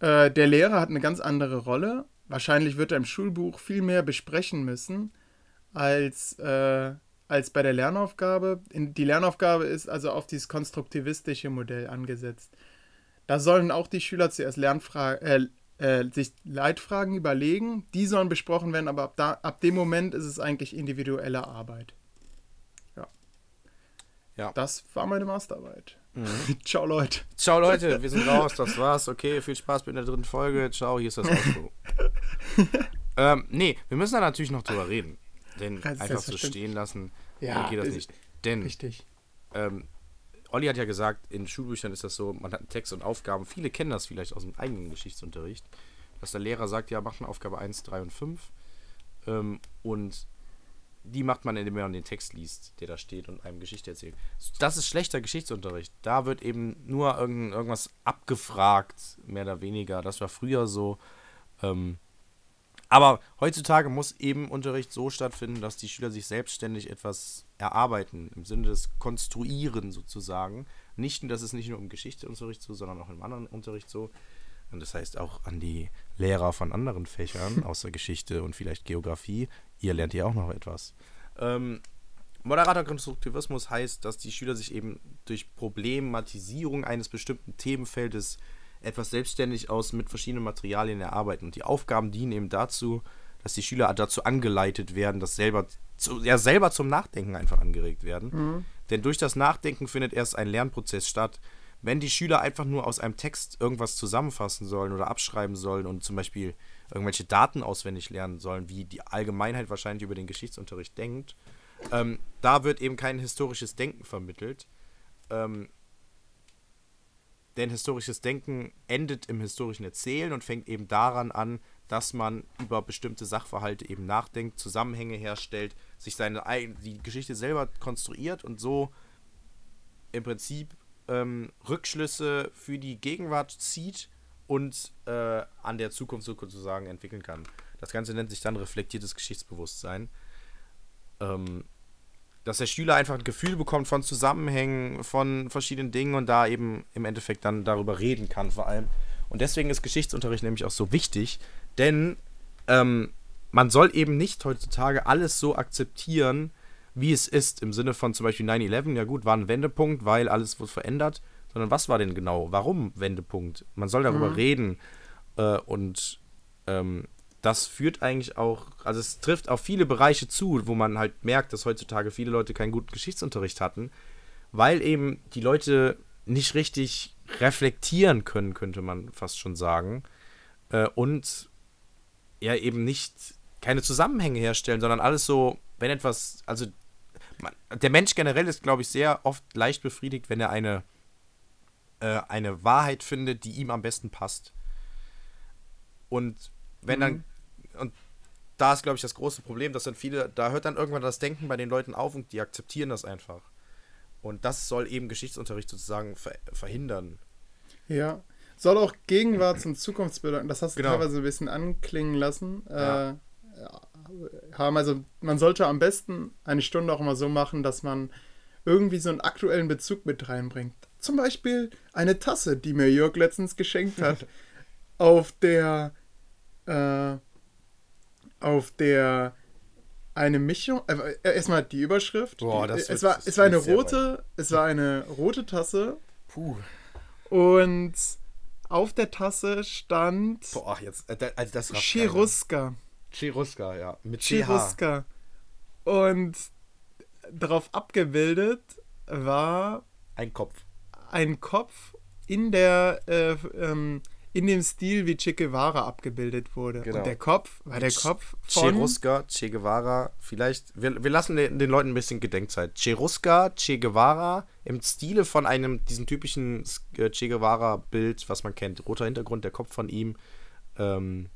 Äh, der Lehrer hat eine ganz andere Rolle. Wahrscheinlich wird er im Schulbuch viel mehr besprechen müssen als, äh, als bei der Lernaufgabe. In, die Lernaufgabe ist also auf dieses konstruktivistische Modell angesetzt. Da sollen auch die Schüler zuerst Lernfragen, äh, äh, sich Leitfragen überlegen. Die sollen besprochen werden, aber ab, da, ab dem Moment ist es eigentlich individuelle Arbeit. Ja. Ja. Das war meine Masterarbeit. Ciao, Leute. Ciao Leute, wir sind raus, das war's. Okay, viel Spaß mit der dritten Folge. Ciao, hier ist das Outro. ähm, nee, wir müssen da natürlich noch drüber reden. Denn einfach so stehen lassen, Ja, geht das nicht. Denn Richtig. ähm, Olli hat ja gesagt, in Schulbüchern ist das so, man hat einen Text und Aufgaben. Viele kennen das vielleicht aus dem eigenen Geschichtsunterricht, dass der Lehrer sagt, ja, macht eine Aufgabe 1, 3 und 5. Ähm, und die macht man, indem man den Text liest, der da steht und einem Geschichte erzählt. Das ist schlechter Geschichtsunterricht. Da wird eben nur irgend, irgendwas abgefragt, mehr oder weniger. Das war früher so. Ähm, aber heutzutage muss eben Unterricht so stattfinden, dass die Schüler sich selbstständig etwas erarbeiten, im Sinne des Konstruieren sozusagen, nicht, das ist nicht nur im Geschichteunterricht so, sondern auch im anderen Unterricht so. Und das heißt auch an die Lehrer von anderen Fächern, außer Geschichte und vielleicht Geografie, ihr lernt ja auch noch etwas. Ähm, moderater Konstruktivismus heißt, dass die Schüler sich eben durch Problematisierung eines bestimmten Themenfeldes etwas selbstständig aus mit verschiedenen Materialien erarbeiten. Und die Aufgaben dienen eben dazu, dass die Schüler dazu angeleitet werden, dass selber, zu, ja, selber zum Nachdenken einfach angeregt werden. Mhm. Denn durch das Nachdenken findet erst ein Lernprozess statt. Wenn die Schüler einfach nur aus einem Text irgendwas zusammenfassen sollen oder abschreiben sollen und zum Beispiel irgendwelche Daten auswendig lernen sollen, wie die Allgemeinheit wahrscheinlich über den Geschichtsunterricht denkt, ähm, da wird eben kein historisches Denken vermittelt. Ähm, denn historisches Denken endet im historischen Erzählen und fängt eben daran an, dass man über bestimmte Sachverhalte eben nachdenkt, Zusammenhänge herstellt, sich seine die Geschichte selber konstruiert und so im Prinzip ähm, Rückschlüsse für die Gegenwart zieht und äh, an der Zukunft sozusagen entwickeln kann. Das Ganze nennt sich dann reflektiertes Geschichtsbewusstsein. Ähm, dass der Schüler einfach ein Gefühl bekommt von Zusammenhängen, von verschiedenen Dingen und da eben im Endeffekt dann darüber reden kann vor allem. Und deswegen ist Geschichtsunterricht nämlich auch so wichtig, denn ähm, man soll eben nicht heutzutage alles so akzeptieren, wie es ist. Im Sinne von zum Beispiel 9-11, ja gut, war ein Wendepunkt, weil alles wurde verändert. Sondern was war denn genau? Warum Wendepunkt? Man soll darüber mhm. reden. Äh, und ähm, das führt eigentlich auch, also es trifft auf viele Bereiche zu, wo man halt merkt, dass heutzutage viele Leute keinen guten Geschichtsunterricht hatten, weil eben die Leute nicht richtig reflektieren können, könnte man fast schon sagen. Äh, und ja eben nicht keine Zusammenhänge herstellen, sondern alles so, wenn etwas, also man, der Mensch generell ist, glaube ich, sehr oft leicht befriedigt, wenn er eine, äh, eine Wahrheit findet, die ihm am besten passt. Und wenn mhm. dann, und da ist, glaube ich, das große Problem, dass dann viele, da hört dann irgendwann das Denken bei den Leuten auf und die akzeptieren das einfach. Und das soll eben Geschichtsunterricht sozusagen ver verhindern. Ja, soll auch Gegenwart zum Zukunftsbild, das hast du genau. teilweise ein bisschen anklingen lassen. Ja. Äh, haben. Also man sollte am besten eine Stunde auch immer so machen, dass man irgendwie so einen aktuellen Bezug mit reinbringt. Zum Beispiel eine Tasse, die mir Jörg letztens geschenkt hat, auf der äh, auf der eine Mischung. Äh, erstmal die Überschrift. Boah, das es war, es war eine rote, es war eine rote Tasse. Puh. Und auf der Tasse stand. Boah, jetzt, äh, also das Cheruska. Cheruska, ja. Mit Cheruska. Und darauf abgebildet war. Ein Kopf. Ein Kopf in der. Äh, ähm, in dem Stil, wie Che Guevara abgebildet wurde. Genau. Und der Kopf war der Kopf von... Cheruska, Che Guevara, vielleicht... Wir, wir lassen den, den, Leuten ein bisschen Gedenkzeit. Cheruska, Che Guevara im Stile von einem, diesen typischen äh, Che Guevara-Bild, was man kennt. Roter Hintergrund, der Kopf von ihm. Ähm,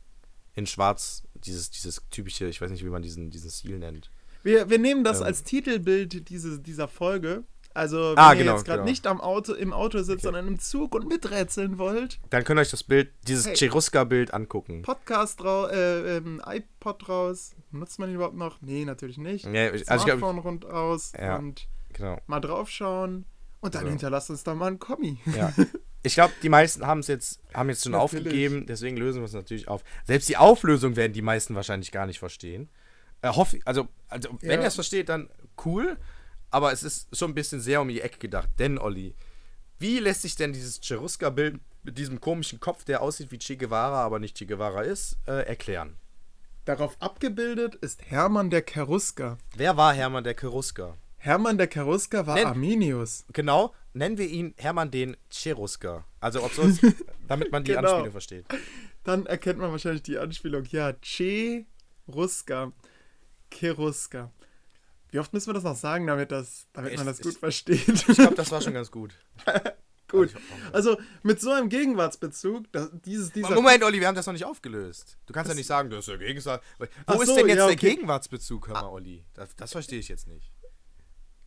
in schwarz, dieses, dieses typische, ich weiß nicht, wie man diesen, diesen Stil nennt. Wir, wir nehmen das ähm. als Titelbild diese, dieser Folge also, wenn ah, ihr genau, jetzt gerade genau. nicht am Auto, im Auto sitzt, okay. sondern im Zug und miträtseln wollt. Dann könnt ihr euch das Bild, dieses hey, Cheruska-Bild angucken. Podcast raus, äh, ähm, iPod raus. Nutzt man ihn überhaupt noch? Nee, natürlich nicht. Ja, also Smartphone glaub, rund aus ja, und genau. mal draufschauen. Und dann so. hinterlasst uns da mal ein Kommi. Ja. Ich glaube, die meisten haben es jetzt, haben jetzt schon natürlich. aufgegeben, deswegen lösen wir es natürlich auf. Selbst die Auflösung werden die meisten wahrscheinlich gar nicht verstehen. Äh, hoff, also, also ja. wenn ihr es versteht, dann cool aber es ist schon ein bisschen sehr um die Ecke gedacht. Denn, Olli, wie lässt sich denn dieses Cheruska-Bild mit diesem komischen Kopf, der aussieht wie Che Guevara, aber nicht Che Guevara ist, äh, erklären? Darauf abgebildet ist Hermann der Cheruska. Wer war Hermann der Cheruska? Hermann der Cheruska war Nenn, Arminius. Genau, nennen wir ihn Hermann den Cheruska. Also ob sonst, damit man die genau. Anspielung versteht. Dann erkennt man wahrscheinlich die Anspielung. Ja, Cheruska. Cheruska. Wie oft müssen wir das noch sagen, damit, das, damit ich, man das gut ich, versteht? Ich glaube, das war schon ganz gut. gut. Also mit so einem Gegenwartsbezug, das, dieses, dieser. Moment, Olli, wir haben das noch nicht aufgelöst. Du kannst das ja nicht sagen, das ist der Gegenwart. Wo Ach ist so, denn jetzt ja, okay. der Gegenwartsbezug, hör mal, Olli? Das, das verstehe ich jetzt nicht.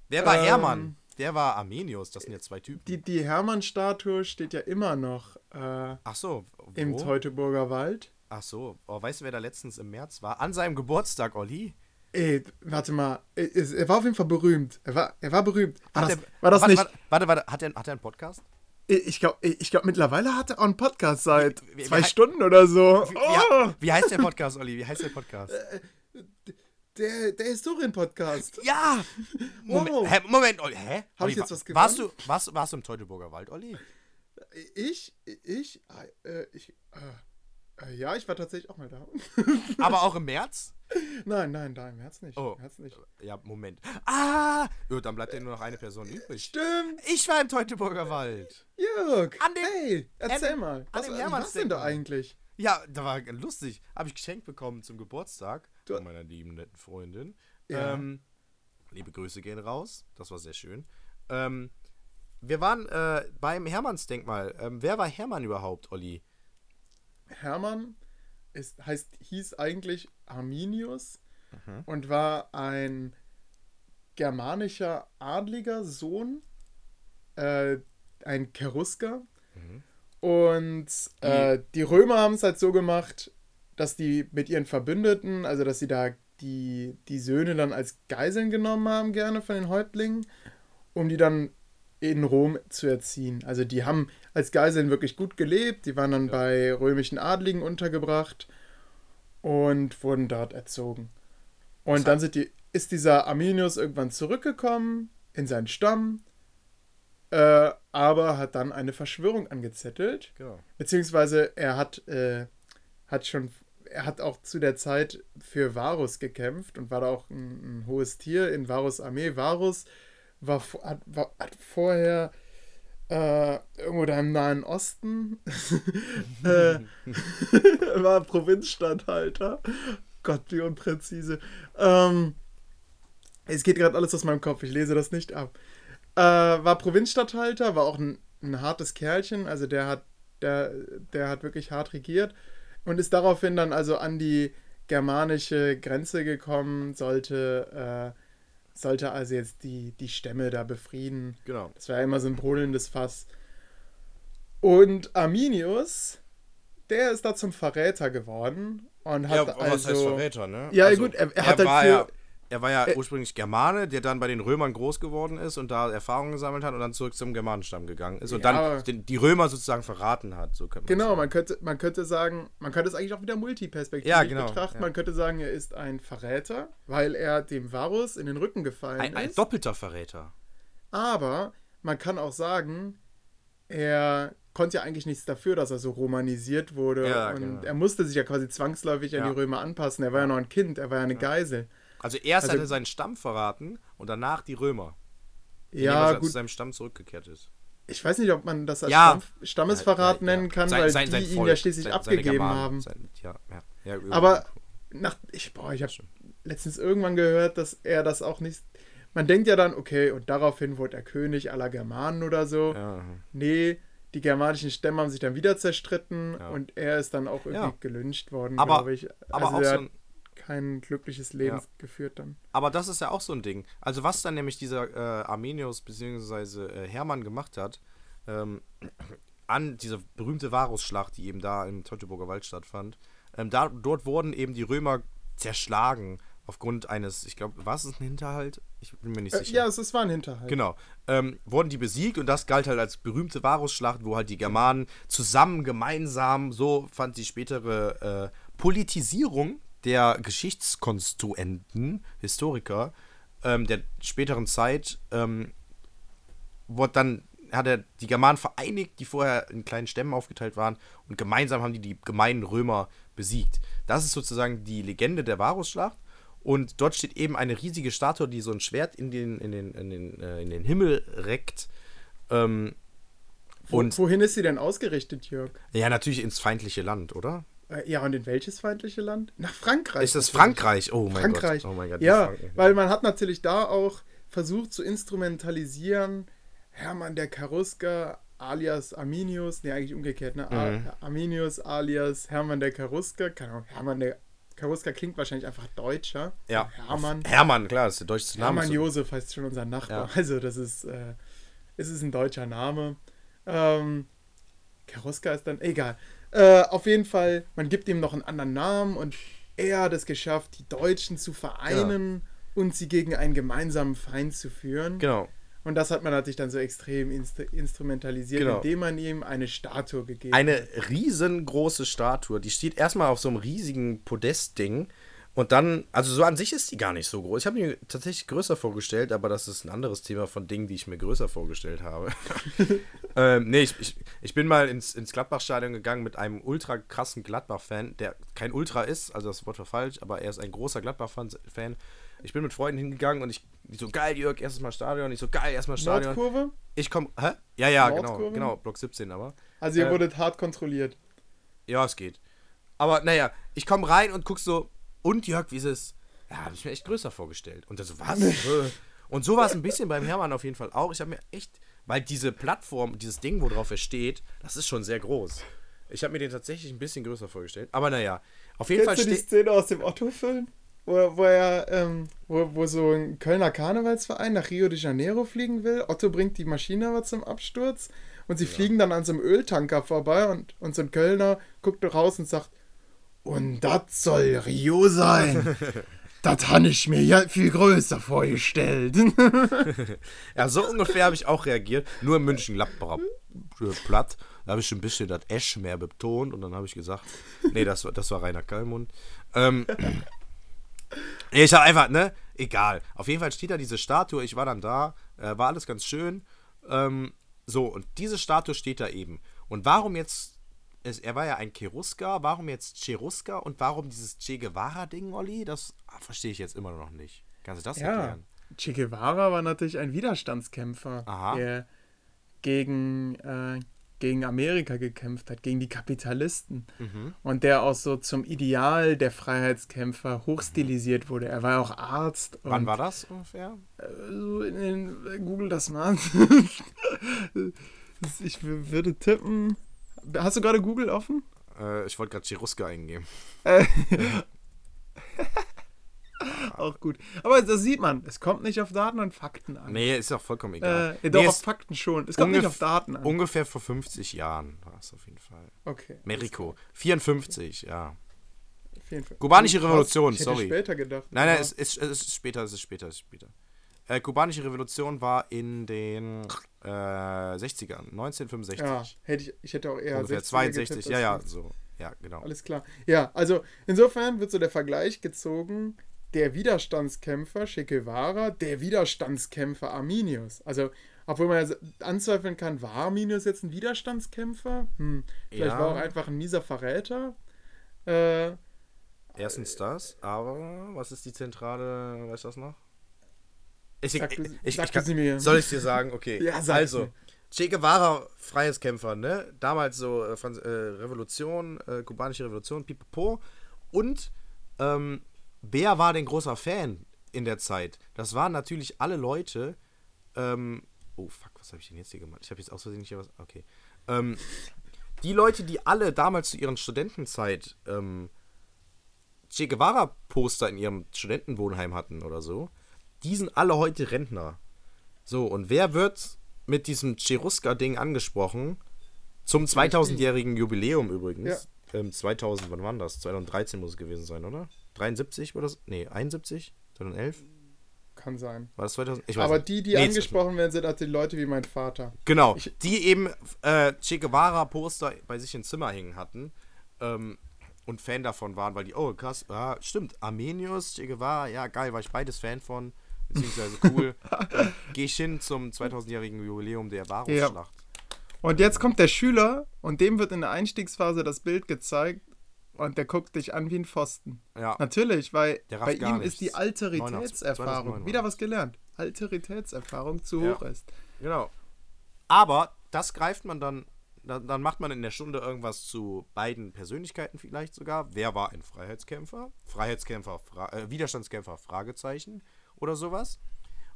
Wer war ähm, Hermann? Der war Armenius, das sind jetzt zwei Typen. Die, die Hermann-Statue steht ja immer noch äh, Ach so, wo? im Teutoburger Wald. Ach so, oh, weißt du, wer da letztens im März war? An seinem Geburtstag, Olli? Ey, warte mal. Er, war auf jeden Fall berühmt. Er war, er war berühmt. War Hat das, er- war das warte, nicht? Warte, warte, warte, hat er, hat er einen Podcast? Ich glaube, ich glaub, mittlerweile hat er auch einen Podcast seit Wie- wie- zwei wie- Stunden oder so. Wie, Oh, wie heißt der Podcast, Olli? Wie heißt der Podcast? der, der Historien-Podcast. Ja! Moment, Wow. hä, Moment, Olli, hä? Hab Olli, ich jetzt wa- was warst gewonnen? du, warst, warst du im Teutoburger Wald, Olli? Ich, ich, äh, ich, äh, äh, ja, ich war tatsächlich auch mal da. Aber auch im März? nein, nein, da im März nicht. Oh. Im März nicht. Ja, Moment. Ah! Jo, dann bleibt ja nur noch eine Person übrig. Stimmt, Ich war im Teutoburger Wald. Jörg. An dem- hey, erzähl an- mal. an Was, dem wie war's denn da eigentlich? Ja, da war lustig. Habe ich geschenkt bekommen zum Geburtstag Du- von meiner lieben, netten Freundin. Ja. Ähm, liebe Grüße gehen raus. Das war sehr schön. Ähm, wir waren äh, beim Hermannsdenkmal. Ähm, wer war Hermann überhaupt, Olli? Hermann ist, heißt, hieß eigentlich Arminius Mhm. und war ein germanischer adliger Sohn, äh, ein Cherusker. Mhm. Und äh, die Römer haben es halt so gemacht, dass die mit ihren Verbündeten, also dass sie da die, die Söhne dann als Geiseln genommen haben, gerne von den Häuptlingen, um die dann in Rom zu erziehen. Also die haben als Geiseln wirklich gut gelebt, die waren dann bei römischen Adligen untergebracht und wurden dort erzogen. Und dann sind die, ist dieser Arminius irgendwann zurückgekommen in seinen Stamm, äh, aber hat dann eine Verschwörung angezettelt. Genau. Beziehungsweise er hat, äh, hat schon, er hat auch zu der Zeit für Varus gekämpft und war da auch ein, ein hohes Tier in Varus Armee. Varus war, hat, war, hat vorher äh, irgendwo da im Nahen Osten äh, war Provinzstatthalter. Gott, wie unpräzise. Ähm, es geht gerade alles aus meinem Kopf, ich lese das nicht ab. Äh, war Provinzstatthalter, war auch ein, ein hartes Kerlchen, also der hat, der, der hat wirklich hart regiert und ist daraufhin dann also an die germanische Grenze gekommen, sollte, äh, sollte also jetzt die, die Stämme da befrieden. Genau. Das war ja immer so ein brodelndes Fass. Und Arminius, der ist da zum Verräter geworden und hat also ne? Ja, gut, er- er hat halt war für- ja, er war ja ursprünglich Germane, der dann bei den Römern groß geworden ist und da Erfahrungen gesammelt hat und dann zurück zum Germanenstamm gegangen ist und Ja. dann den, die Römer sozusagen verraten hat. So könnte man Genau, sagen. man könnte, man könnte sagen, man könnte es eigentlich auch wieder multiperspektivisch Ja, genau, betrachten. ja. Man könnte sagen, er ist ein Verräter, weil er dem Varus in den Rücken gefallen Ein, ein ist. doppelter Verräter. Aber man kann auch sagen, er konnte ja eigentlich nichts dafür, dass er so romanisiert wurde. Ja, und genau. er musste sich ja quasi zwangsläufig an die Römer anpassen. Er war ja noch ein Kind, er war ja eine Geisel. Also erst Also- hat er seinen Stamm verraten und danach die Römer. Ja, er zu gut. seinem Stamm zurückgekehrt ist. Ich weiß nicht, ob man das als Ja. Stamm, Stammesverrat Ja, nennen kann, Sein- weil sein- sein die ihn Volk, ja schließlich sein- abgegeben haben. Sein. Aber nach, ich, boah, ich habe letztens irgendwann gehört, dass er das auch nicht. Man denkt ja dann, okay, und daraufhin wurde er König aller Germanen oder so. Ja, Nee, die germanischen Stämme haben sich dann wieder zerstritten und er ist dann auch irgendwie Ja. gelyncht worden, Aber- glaube ich. aber also auch er so ein- kein glückliches Leben Ja. geführt dann. Aber das ist ja auch so ein Ding. Also was dann nämlich dieser äh, Arminius bzw. Äh, Hermann gemacht hat, ähm, an diese berühmte Varusschlacht, die eben da im Teutoburger Wald stattfand, ähm, da, dort wurden eben die Römer zerschlagen aufgrund eines, ich glaube, war es ein Hinterhalt? Ich bin mir nicht Äh, sicher. ja, es, es war ein Hinterhalt. Genau. Ähm, wurden die besiegt und das galt halt als berühmte Varusschlacht, wo halt die Germanen zusammen, gemeinsam, so fand die spätere äh, Politisierung der Geschichtskonstruenten, Historiker, ähm, der späteren Zeit, ähm, wurde dann, hat er die Germanen vereinigt, die vorher in kleinen Stämmen aufgeteilt waren und gemeinsam haben die die gemeinen Römer besiegt. Das ist sozusagen die Legende der Varusschlacht. Und dort steht eben eine riesige Statue, die so ein Schwert in den, in den, in den, äh, in den Himmel reckt. Ähm, und wohin ist sie denn ausgerichtet, Jörg? ja, natürlich ins feindliche Land, oder? Äh, ja, und in welches feindliche Land? Nach Frankreich. Ist das. Frankraich? Oh mein Frankreich. Gott. Oh mein Gott. ja, weil man hat natürlich da auch versucht zu instrumentalisieren, Hermann der Cherusker alias Arminius, nee, eigentlich umgekehrt, ne? Mhm. Arminius alias Hermann der Cherusker, keine Ahnung, Hermann der Cherusker klingt wahrscheinlich einfach deutscher. Ja. Hermann. Hermann, klar, ist der deutsche Name. Hermann Josef heißt schon unser Nachbar. Ja. Also das ist, äh, es ist ein deutscher Name. Ähm, Cherusker ist dann, egal. Äh, auf jeden Fall, man gibt ihm noch einen anderen Namen und er hat es geschafft, die Deutschen zu vereinen und sie gegen einen gemeinsamen Feind zu führen. Genau. Und das hat man natürlich dann so extrem inst instrumentalisiert, Genau. indem man ihm eine Statue gegeben Eine hat. riesengroße Statue. Die steht erstmal auf so einem riesigen Podestding. Und dann, also so an sich ist die gar nicht so groß. Ich habe mir tatsächlich größer vorgestellt, aber das ist ein anderes Thema von Dingen, die ich mir größer vorgestellt habe. ähm, nee, ich, ich, ich bin mal ins, ins Gladbach-Stadion gegangen mit einem ultra krassen Gladbach-Fan, der kein Ultra ist, also das Wort war falsch, aber er ist ein großer Gladbach-Fan. Ich bin mit Freunden hingegangen und ich, so, geil, Jörg, erstes Mal Stadion. Ich so, geil, erstmal Stadion. Nordkurve? Ich komm, hä? Ja, ja, genau, Nordkurve? genau, Block 17 aber. Also ihr Äh, wurdet hart kontrolliert. Ja, es geht. Aber naja, ich komme rein und guck so, und Jörg, wie ist es? Ja, habe ich mir echt größer vorgestellt. Und er so, was? Äh. und so war es ein bisschen beim Hermann auf jeden Fall auch. Ich habe mir echt, weil diese Plattform, dieses Ding, worauf er steht, das ist schon sehr groß. Ich habe mir den tatsächlich ein bisschen größer vorgestellt. Aber naja, auf jeden Kennst du Fall die steht. Szene aus dem Otto-Film? Wo, wo er, ähm, wo, wo so ein Kölner Karnevalsverein nach Rio de Janeiro fliegen will. Otto bringt die Maschine aber zum Absturz und sie fliegen dann an so einem Öltanker vorbei und, und so ein Kölner guckt raus und sagt, und das soll Rio sein. das habe ich mir ja viel größer vorgestellt. Ja, so ungefähr habe ich auch reagiert. Nur in München Gladbacher platt. Da habe ich ein bisschen das Esch mehr betont und dann habe ich gesagt, nee, das, war- das war Rainer Kallmund. Ähm, ich habe einfach, ne, egal. Auf jeden Fall steht da diese Statue. Ich war dann da, äh, war alles ganz schön. Ähm, so, und diese Statue steht da eben. Und warum jetzt, es, er war ja ein Cherusker, warum jetzt Cherusker und warum dieses Che Guevara-Ding, Olli? Das ah, verstehe ich jetzt immer noch nicht. Kannst du das ja, erklären? Che Guevara war natürlich ein Widerstandskämpfer, Aha. der gegen, äh, gegen Amerika gekämpft hat, gegen die Kapitalisten. Mhm. Und der auch so zum Ideal der Freiheitskämpfer hochstilisiert wurde. Er war auch Arzt. Wann war das ungefähr? äh, So in den, äh, Google das mal. ich würde tippen. Hast du gerade Google offen? Äh, ich wollte gerade Cheruska eingeben. Äh, auch gut. Aber das sieht man. Es kommt nicht auf Daten und Fakten an. Nee, ist auch vollkommen egal. Äh, doch, nee, auf es- Fakten schon. Es kommt nicht auf Daten an. Ungefähr vor 50 Jahren war es auf jeden Fall. Okay. Merico. 54, ja. Auf jeden Fall. Kubanische Revolution, ich hätte sorry. später gedacht. Nein, nein, es ist, es ist später, es ist später, es ist später. Äh, kubanische Revolution war in den äh, 60ern, 1965. Ja, hätte ich, ich hätte auch eher ungefähr 60er 62, getippt ja, ja, so. Ja, genau. Alles klar. Ja, also insofern wird so der Vergleich gezogen, der Widerstandskämpfer Che Guevara, der Widerstandskämpfer Arminius. Also, obwohl man ja anzweifeln kann, war Arminius jetzt ein Widerstandskämpfer? Hm, vielleicht Ja. war er auch einfach ein mieser Verräter. Äh, Erstens das, aber was ist die zentrale, weißt du das noch? Ich, Sag du- ich, ich, ich kann, sie mir. Soll ich dir sagen? Okay. Ja, also. Che Guevara, Freiheitskämpfer, ne? Damals so äh, äh, Revolution, äh, kubanische Revolution, pipapo. Und ähm, wer war denn großer Fan in der Zeit? Das waren natürlich alle Leute. Ähm, oh, fuck, was habe ich denn jetzt hier gemacht? Ich habe jetzt aus Versehen nicht hier was. Okay. Ähm, die Leute, die alle damals zu ihren Studentenzeit ähm, Che Guevara-Poster in ihrem Studentenwohnheim hatten oder so, die sind alle heute Rentner. So, und wer wird mit diesem Cheruska-Ding angesprochen? Zum 2000-jährigen Jubiläum übrigens. Ähm, 2000, wann war das? 2013 muss es gewesen sein, oder? 73 oder so? Nee, 71? 2011? kann sein. War das 2000? Ich Aber nicht. die, die Nee, angesprochen werden, sind natürlich Leute wie mein Vater. Genau, Ich- die eben äh, Che Guevara-Poster bei sich im Zimmer hängen hatten ähm, und Fan davon waren, weil die, oh krass, ja, stimmt, Armenius, Che Guevara, ja geil, war ich beides Fan von, beziehungsweise cool. Gehe ich hin zum 2000-jährigen Jubiläum der Varusschlacht. Und jetzt kommt der Schüler und dem wird in der Einstiegsphase das Bild gezeigt und der guckt dich an wie ein Pfosten. Ja. Natürlich, weil bei ihm ist die nichts. Alteritätserfahrung, 2009 wieder was gelernt, Alteritätserfahrung zu Ja. hoch ist. Genau. Aber das greift man dann, dann, dann macht man in der Stunde irgendwas zu beiden Persönlichkeiten vielleicht sogar. Wer war ein Freiheitskämpfer? Freiheitskämpfer, Fra äh, Widerstandskämpfer, Fragezeichen oder sowas.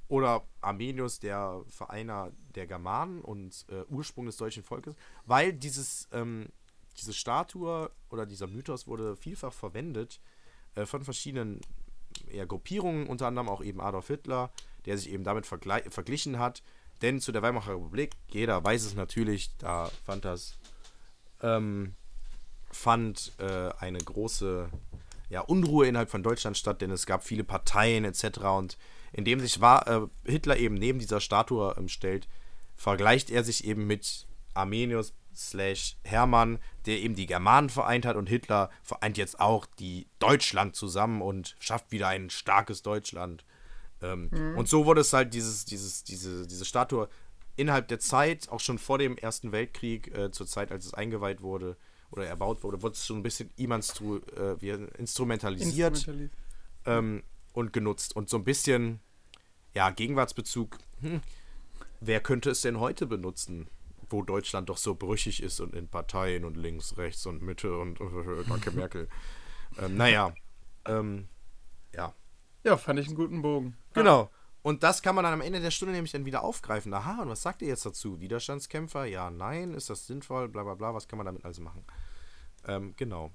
Oder Armenius, der Vereiner der Germanen und äh, Ursprung des deutschen Volkes. Weil dieses, ähm, diese Statue oder dieser Mythos wurde vielfach verwendet äh, von verschiedenen eher Gruppierungen, unter anderem auch eben Adolf Hitler, der sich eben damit verglichen hat. Denn zu der Weimarer Republik, jeder weiß es natürlich, da fand das, ähm, fand äh, eine große, ja, Unruhe innerhalb von Deutschland statt, denn es gab viele Parteien etc. Und indem sich war, äh, Hitler eben neben dieser Statue ähm, stellt, vergleicht er sich eben mit Armenius slash Hermann, der eben die Germanen vereint hat und Hitler vereint jetzt auch die Deutschland zusammen und schafft wieder ein starkes Deutschland. Ähm, Und so wurde es halt dieses, dieses, diese, diese Statue innerhalb der Zeit, auch schon vor dem Ersten Weltkrieg, äh, zur Zeit, als es eingeweiht wurde oder erbaut wurde, wurde es schon ein bisschen imanstru äh, wie, instrumentalisiert ähm, und genutzt. Und so ein bisschen, ja, Gegenwartsbezug, hm, wer könnte es denn heute benutzen? Wo Deutschland doch so brüchig ist und in Parteien und links, rechts und Mitte und äh, danke Merkel. Ähm, naja, ähm, ja. Ja, fand ich einen guten Bogen. Genau. Und das kann man dann am Ende der Stunde nämlich dann wieder aufgreifen. Aha, und was sagt ihr jetzt dazu? Widerstandskämpfer? Ja, nein, ist das sinnvoll? Bla bla bla, was kann man damit also machen? Ähm, genau.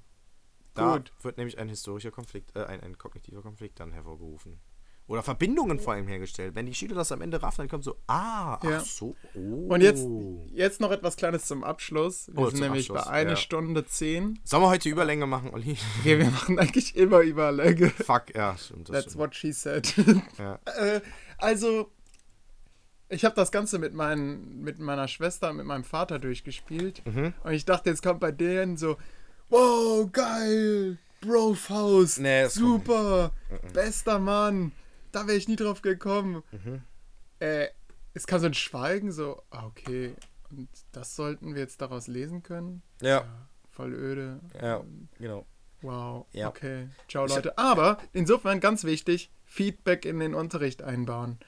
Da Gut. wird nämlich ein historischer Konflikt, äh, ein, ein kognitiver Konflikt dann hervorgerufen. Oder Verbindungen vor allem hergestellt. Wenn die Schüler das am Ende raffen, dann kommt so, ah, Ja. ach so, oh. Und jetzt, jetzt noch etwas Kleines zum Abschluss. Wir Oh, sind nämlich Abschluss, bei einer ja. Stunde zehn. Sollen wir heute Überlänge machen, Olli? Wir, wir machen eigentlich immer Überlänge. Fuck, ja, stimmt. That's stimmt. what she said. Ja. äh, also, ich habe das Ganze mit, meinen, mit meiner Schwester mit meinem Vater durchgespielt. Mhm. Und ich dachte, jetzt kommt bei denen so, wow, geil, Bro Faust, Nee, super, bester Mann, da wäre ich nie drauf gekommen. Mhm. Äh, es kam so ein Schweigen, so, ah, okay, und das sollten wir jetzt daraus lesen können? Ja, Voll öde. ja, genau. Wow, Ja. okay. Ciao, Leute. Aber insofern ganz wichtig, Feedback in den Unterricht einbauen.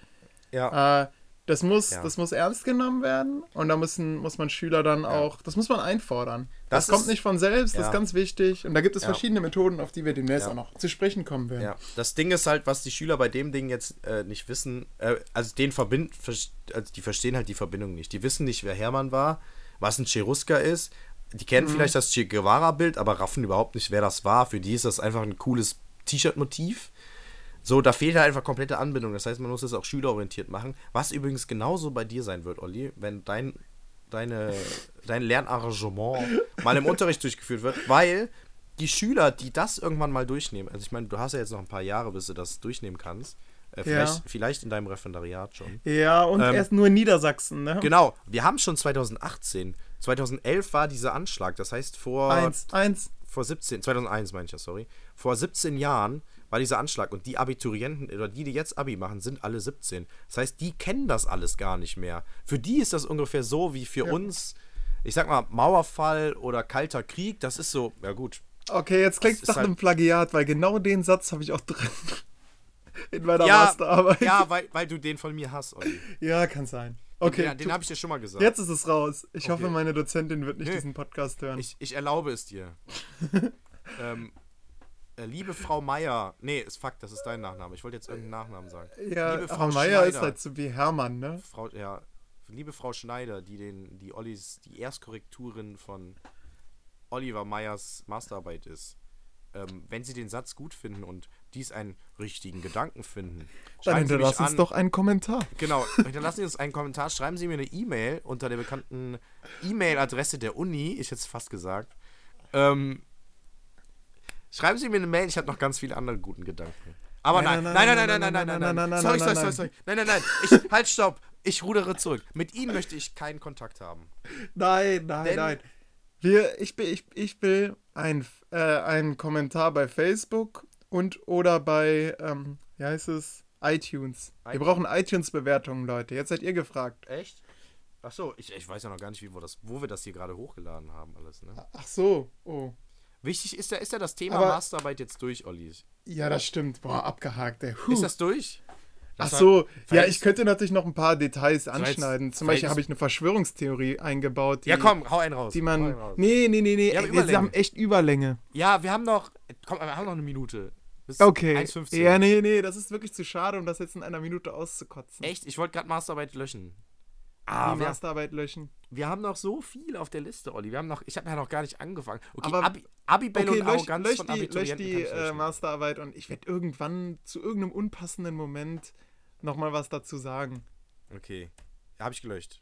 Ja, Äh, das, muss, Ja. das muss ernst genommen werden und da müssen, muss man Schüler dann auch, das muss man einfordern. Das, Das kommt ist- nicht von selbst, das ja. ist ganz wichtig. Und da gibt es Ja. verschiedene Methoden, auf die wir demnächst Ja. auch noch zu sprechen kommen werden. Ja, das Ding ist halt, was die Schüler bei dem Ding jetzt äh, nicht wissen, äh, also den verbind, also die verstehen halt die Verbindung nicht. Die wissen nicht, wer Hermann war, was ein Cherusker ist. Die kennen Mhm. vielleicht das Che Guevara-Bild, aber raffen überhaupt nicht, wer das war. Für die ist das einfach ein cooles T-Shirt-Motiv. So, da fehlt halt einfach komplette Anbindung. Das heißt, man muss es auch schülerorientiert machen. Was übrigens genauso bei dir sein wird, Olli, wenn dein, deine, dein Lernarrangement mal im Unterricht durchgeführt wird, weil die Schüler, die das irgendwann mal durchnehmen, also ich meine, du hast ja jetzt noch ein paar Jahre, bis du das durchnehmen kannst. Äh, vielleicht, Ja. vielleicht in deinem Referendariat schon. Ja, und Ähm, erst nur in Niedersachsen, ne? Genau, wir haben schon 2018. 2011 war dieser Anschlag, das heißt vor Eins, eins. vor 17, 2001 meine ich ja, sorry. Vor 17 Jahren war dieser Anschlag und die Abiturienten oder die, die jetzt Abi machen, sind alle 17. Das heißt, die kennen das alles gar nicht mehr. Für die ist das ungefähr so wie für uns, ich sag mal, Mauerfall oder Kalter Krieg. Das ist so, ja gut. Okay, jetzt klingt Das es nach einem halt- Plagiat, weil genau den Satz habe ich auch drin. In meiner Ja, Masterarbeit. ja weil, weil du den von mir hast, Olli. Ja, kann sein. Okay, ja, den tu- habe ich dir schon mal gesagt. jetzt ist es raus. Ich Okay. hoffe, meine Dozentin wird nicht Nee. diesen Podcast hören. Ich, ich erlaube es dir. ähm, äh, liebe Frau Meier. Nee, ist Fakt, das ist dein Nachname. Ich wollte jetzt irgendeinen Nachnamen sagen. ja, liebe aber Meier ist halt so wie Hermann, ne? Frau, ja, liebe Frau Schneider, die den, die Ollis, die Erstkorrekturin von Oliver Meyers Masterarbeit ist. Ähm, wenn Sie den Satz gut finden und dies einen richtigen Gedanken finden, Dann schreiben Sie uns doch einen Kommentar. Genau, hinterlassen Sie uns einen Kommentar, schreiben Sie mir eine E-Mail unter der bekannten E-Mail-Adresse der Uni, ich hätte es fast gesagt. Ähm, schreiben Sie mir eine Mail, ich habe noch ganz viele andere guten Gedanken. Aber nein, nein, nein, nein, nein, nein, nein, nein, nein, nein, sorry, sorry, sorry, sorry, nein, nein, nein, ich, halt, stopp, ich rudere zurück. Mit Ihnen möchte ich keinen Kontakt haben. Nein, nein, Denn- nein. Wir, ich, will- ich, ich will ein, äh, einen Kommentar bei Facebook und oder bei, ähm, wie heißt es, iTunes. Wir iTunes. brauchen iTunes-Bewertungen, Leute. Jetzt seid ihr gefragt. Echt? Ach so, ich, ich weiß ja noch gar nicht, wie wir das, wo wir das hier gerade hochgeladen haben, alles, ne? Ach so, oh. Wichtig ist ja, ist ja das Thema Aber- Masterarbeit jetzt durch, Olli. Ja, das stimmt. Boah, abgehakt, ey. Huh. Ist das durch? Ach Das war- so, ja, ich könnte natürlich noch ein paar Details anschneiden. Zum Beispiel habe ich eine Verschwörungstheorie eingebaut, die, Ja, komm, hau einen raus. die man. raus. Nee, nee, nee, nee. Wir haben wir haben echt Überlänge. Ja, wir haben noch. Komm, wir haben noch eine Minute. Bis Okay. 1,15. Ja, nee, nee, das ist wirklich zu schade, um das jetzt in einer Minute auszukotzen. Echt? Ich wollte gerade Masterarbeit löschen. Die Ah, wir, Masterarbeit löschen. wir haben noch so viel auf der Liste, Olli. Wir haben noch, ich habe ja noch gar nicht angefangen. Okay, Aber- Abi, Abibell Okay, und lösch, Arroganz lösch von die, lösch die äh. Masterarbeit und ich werde irgendwann zu irgendeinem unpassenden Moment nochmal was dazu sagen. Okay. Ja, habe ich gelöscht.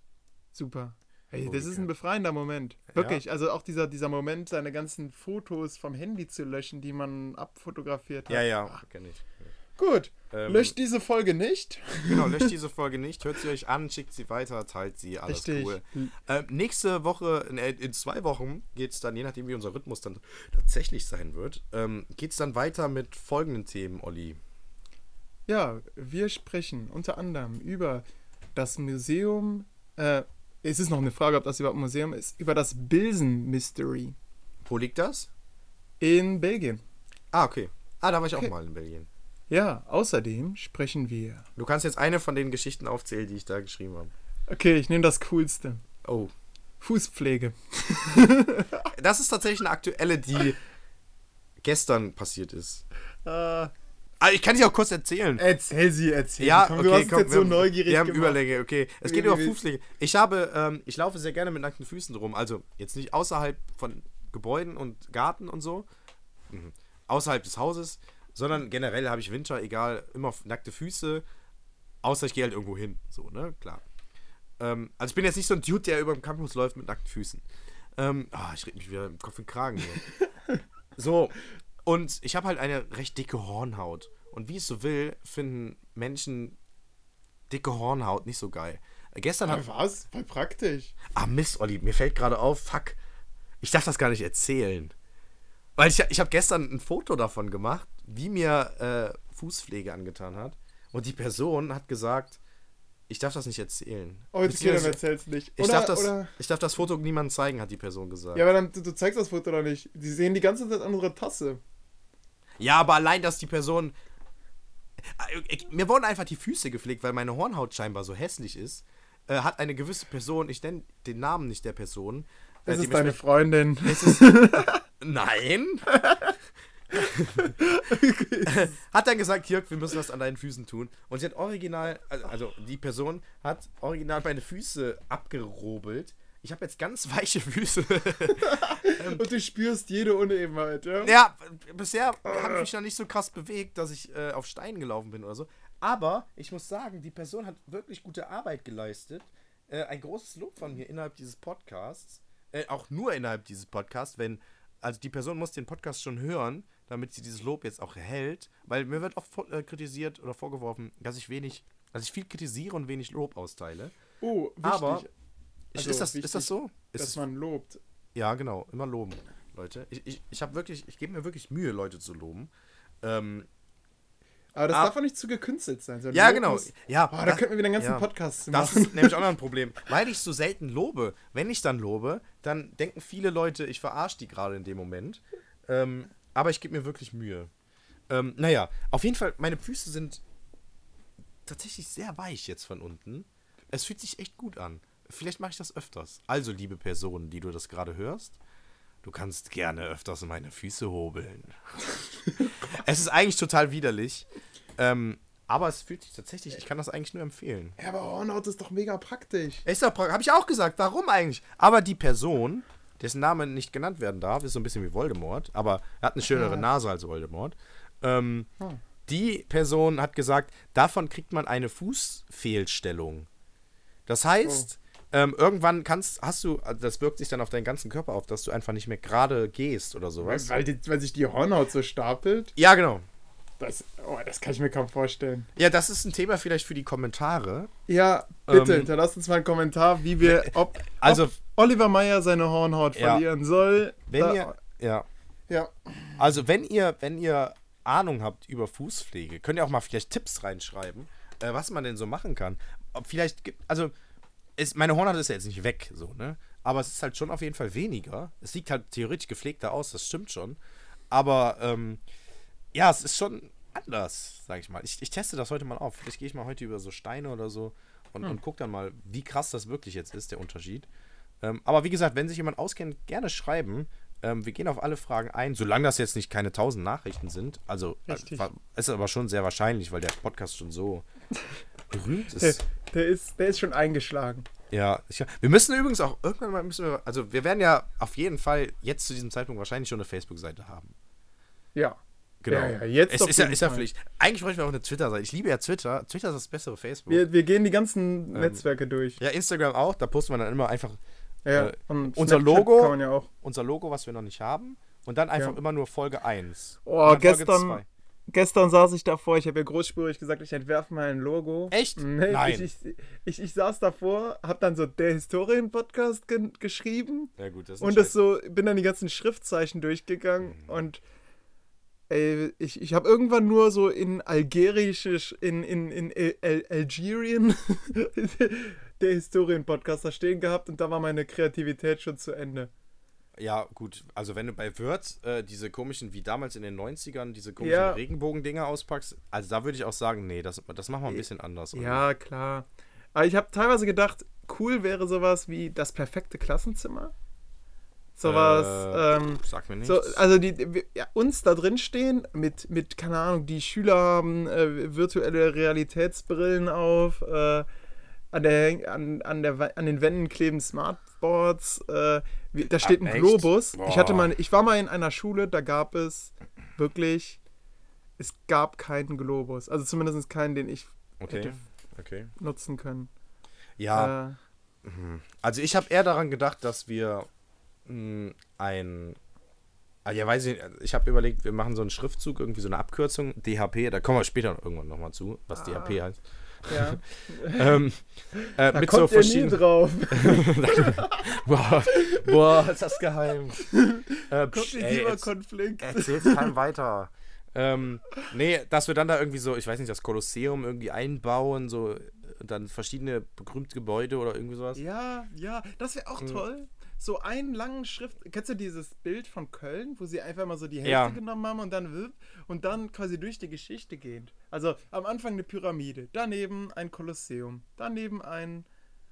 Super. Ey, das ist ein befreiender Moment. Wirklich. Also auch dieser, dieser Moment, seine ganzen Fotos vom Handy zu löschen, die man abfotografiert hat. Ja, ja, kenne ich. Gut. Ähm, Löscht diese Folge nicht. Genau, löscht diese Folge nicht, hört sie euch an, schickt sie weiter, teilt sie, alles Richtig. cool. Ähm, nächste Woche, in, äh, in zwei Wochen, geht es dann, je nachdem wie unser Rhythmus dann tatsächlich sein wird, ähm, geht es dann weiter mit folgenden Themen, Olli. Ja, wir sprechen unter anderem über das Museum. Äh, es ist noch eine Frage, ob das überhaupt ein Museum ist. Über das Bilsen Mystery Wo liegt das? in Belgien. Ah, okay. Ah, da war ich Okay. auch mal in Belgien. Ja, außerdem sprechen wir. Du kannst jetzt eine von den Geschichten aufzählen, die ich da geschrieben habe. Okay, ich nehme das Coolste. Oh. Fußpflege. Das ist tatsächlich eine aktuelle, die gestern passiert ist. Äh, Ah, ich kann sie auch kurz erzählen. erzähl sie, erzähl. Ja, sie. Komm, okay, du hast komm, jetzt so wir, neugierig wir haben gemacht. Überlänge, okay. Es geht über Fußpflege. Ich habe, ähm, ich laufe sehr gerne mit nackten Füßen rum. Also jetzt nicht außerhalb von Gebäuden und Garten und so, mhm. außerhalb des Hauses, sondern generell habe ich Winter, egal, immer nackte Füße, außer ich gehe halt irgendwo hin, so, ne, klar. Ähm, also ich bin jetzt nicht so ein Dude, der über dem Campus läuft mit nackten Füßen. Ähm, ah, ich rede mich wieder im Kopf und Kragen hier. so, und ich habe halt eine recht dicke Hornhaut. Und wie es so will, finden Menschen dicke Hornhaut nicht so geil. Äh, Gestern hat. Ah, was? Voll praktisch. Ah, Mist, Olli, mir fällt gerade auf, fuck. Ich darf das gar nicht erzählen. Weil ich, ich habe gestern ein Foto davon gemacht, wie mir äh, Fußpflege angetan hat. Und die Person hat gesagt, ich darf das nicht erzählen. Oh, jetzt okay, dann erzähl's nicht. ich, Oder, darf das, oder, ich darf das Foto niemandem zeigen, hat die Person gesagt. ja, aber dann, du, du zeigst das Foto doch nicht. Die sehen die ganze Zeit unsere Tasse. Ja, aber allein, dass die Person. Äh, ich- Mir wurden einfach die Füße gepflegt, weil meine Hornhaut scheinbar so hässlich ist. Äh, hat eine gewisse Person, ich nenne den Namen nicht der Person. äh, Das ist deine Freundin. Es ist, nein. hat dann gesagt, Jörg, wir müssen was an deinen Füßen tun. Und sie hat original, also- also die Person hat original meine Füße abgerobelt. Ich habe jetzt ganz weiche Füße. Und du spürst jede Unebenheit, ja? Ja, bisher habe ich mich noch nicht so krass bewegt, dass ich äh, auf Steinen gelaufen bin oder so. Aber ich muss sagen, die Person hat wirklich gute Arbeit geleistet. Äh, ein großes Lob von mir innerhalb dieses Podcasts. Äh, auch nur innerhalb dieses Podcasts, wenn. Also die Person muss den Podcast schon hören, damit sie dieses Lob jetzt auch erhält. Weil mir wird oft äh, kritisiert oder vorgeworfen, dass ich wenig, dass ich viel kritisiere und wenig Lob austeile. Oh, wichtig. Aber Ist, Also ist, das, wichtig, ist das so? Ist dass man lobt. ja, genau. Immer loben, Leute. Ich, ich, ich habe wirklich, ich gebe mir wirklich Mühe, Leute zu loben. Ähm, Aber das Ah. darf auch nicht zu gekünstelt sein. sondern ja, genau. muss- Ja, Oh, da das- könnten wir wieder einen ganzen ja. Podcast zu Das machen. ist nämlich auch noch ein Problem. Weil ich so selten lobe. Wenn ich dann lobe, dann denken viele Leute, ich verarsche die gerade in dem Moment. Ähm, aber ich gebe mir wirklich Mühe. Ähm, naja, auf jeden Fall, meine Füße sind tatsächlich sehr weich jetzt von unten. Es fühlt sich echt gut an. Vielleicht mache ich das öfters. Also, liebe Person, die du das gerade hörst, du kannst gerne öfters meine Füße hobeln. es ist eigentlich total widerlich. Ähm, aber es fühlt sich tatsächlich, ich kann das eigentlich nur empfehlen. Ja, aber Hornhaut ist doch mega praktisch. Ist doch habe ich auch gesagt. Warum eigentlich? Aber die Person, dessen Name nicht genannt werden darf, ist so ein bisschen wie Voldemort, aber er hat eine schönere Ah. Nase als Voldemort. Ähm, Hm. Die Person hat gesagt, davon kriegt man eine Fußfehlstellung. Das heißt, ähm, irgendwann kannst, hast du, also das wirkt sich dann auf deinen ganzen Körper auf, dass du einfach nicht mehr gerade gehst oder Weil, sowas. weil, die, weil sich die Hornhaut so stapelt. Ja, genau. Das, oh, das kann ich mir kaum vorstellen. Ja, das ist ein Thema vielleicht für die Kommentare. Ja, bitte, Ähm, hinterlasst uns mal einen Kommentar, wie wir, ob, Also- ob Oliver Meyer seine Hornhaut Ja. verlieren soll. Wenn Da- ihr, ja, ja, Also, wenn ihr, wenn ihr Ahnung habt über Fußpflege, könnt ihr auch mal vielleicht Tipps reinschreiben, äh, was man denn so machen kann. Ob vielleicht gibt, also, es, meine Hornhaut ist ja jetzt nicht weg, so, ne? Aber es ist halt schon auf jeden Fall weniger. Es sieht halt theoretisch gepflegter aus, das stimmt schon. Aber, ähm, ja, es ist schon anders, sag ich mal. Ich, ich teste das heute mal auf. Vielleicht gehe ich mal heute über so Steine oder so und, und guck dann mal, wie krass das wirklich jetzt ist, der Unterschied. Ähm, aber wie gesagt, wenn sich jemand auskennt, gerne schreiben. Ähm, wir gehen auf alle Fragen ein, solange das jetzt nicht keine tausend Nachrichten sind. Also Richtig. äh, ist aber schon sehr wahrscheinlich, weil der Podcast schon so berühmt der, ist. der, ist, der ist schon eingeschlagen. Ja, ich, wir müssen übrigens auch irgendwann mal müssen wir, also wir werden ja auf jeden Fall jetzt zu diesem Zeitpunkt wahrscheinlich schon eine Facebook-Seite haben. Ja. Genau. Ja, ja, jetzt es ist ja, ist ja. Pflicht. Eigentlich bräuchten wir auch eine Twitter-Seite. Ich liebe ja Twitter. Twitter ist das bessere Facebook. Wir, wir gehen die ganzen Ähm, Netzwerke durch. Ja, Instagram auch. Da postet man dann immer einfach Ja, Äh, unser Logo- ja auch. unser Logo, was wir noch nicht haben. Und dann einfach immer nur Folge 1. Oh, gestern-. Gestern saß ich davor, ich habe ja großspurig gesagt, ich entwerfe mal ein Logo. Echt? Nee, Nein. Ich, ich, ich, ich saß davor, habe dann so der Historien-Podcast ge geschrieben Ja, gut, das ist und das so, bin dann die ganzen Schriftzeichen durchgegangen Mhm. und ey, ich, ich habe irgendwann nur so in Algerisch, in, in, in Al Al Algerien der Historien-Podcast da stehen gehabt und da war meine Kreativität schon zu Ende. Ja, gut. Also, wenn du bei Word äh, diese komischen, wie damals in den 90ern, diese komischen Ja. Regenbogen-Dinger auspackst, also da würde ich auch sagen, nee, das, das machen wir ein bisschen anders. oder? Ja, klar. Aber ich habe teilweise gedacht, cool wäre sowas wie das perfekte Klassenzimmer. Sowas, Äh, ähm, Sag mir nichts. so, also die, wir- ja, uns da drin stehen mit, mit, keine Ahnung, die Schüler haben äh, virtuelle Realitätsbrillen auf, äh, an, der, an, an, der, an den Wänden kleben Smartboards, äh, da steht ein echt? Globus. Ich, hatte mal, ich war mal in einer Schule, da gab es wirklich, es gab keinen Globus. Also zumindest keinen, den ich okay, hätte okay. nutzen können. Ja, Äh, also ich habe eher daran gedacht, dass wir ein. Ah, ja, weiß ich, ich habe überlegt, wir machen so einen Schriftzug, irgendwie so eine Abkürzung, DHP, da kommen wir später irgendwann nochmal zu, was DHP heißt. ja. Ähm, äh, Da mit so kommt nie verschiedenen. drauf. Boah, boah, ist das geheim. Äh, Konflikt. Erzähl's keinem weiter. Ähm, nee, dass wir dann da irgendwie so, ich weiß nicht, das Kolosseum irgendwie einbauen, so dann verschiedene berühmte Gebäude oder irgendwie sowas. Ja, ja, das wäre auch Mhm. toll. So einen langen Schrift. Kennst du dieses Bild von Köln, wo sie einfach mal so die Hälfte Ja. genommen haben und dann und dann quasi durch die Geschichte gehen? Also am Anfang eine Pyramide, daneben ein Kolosseum, daneben ein.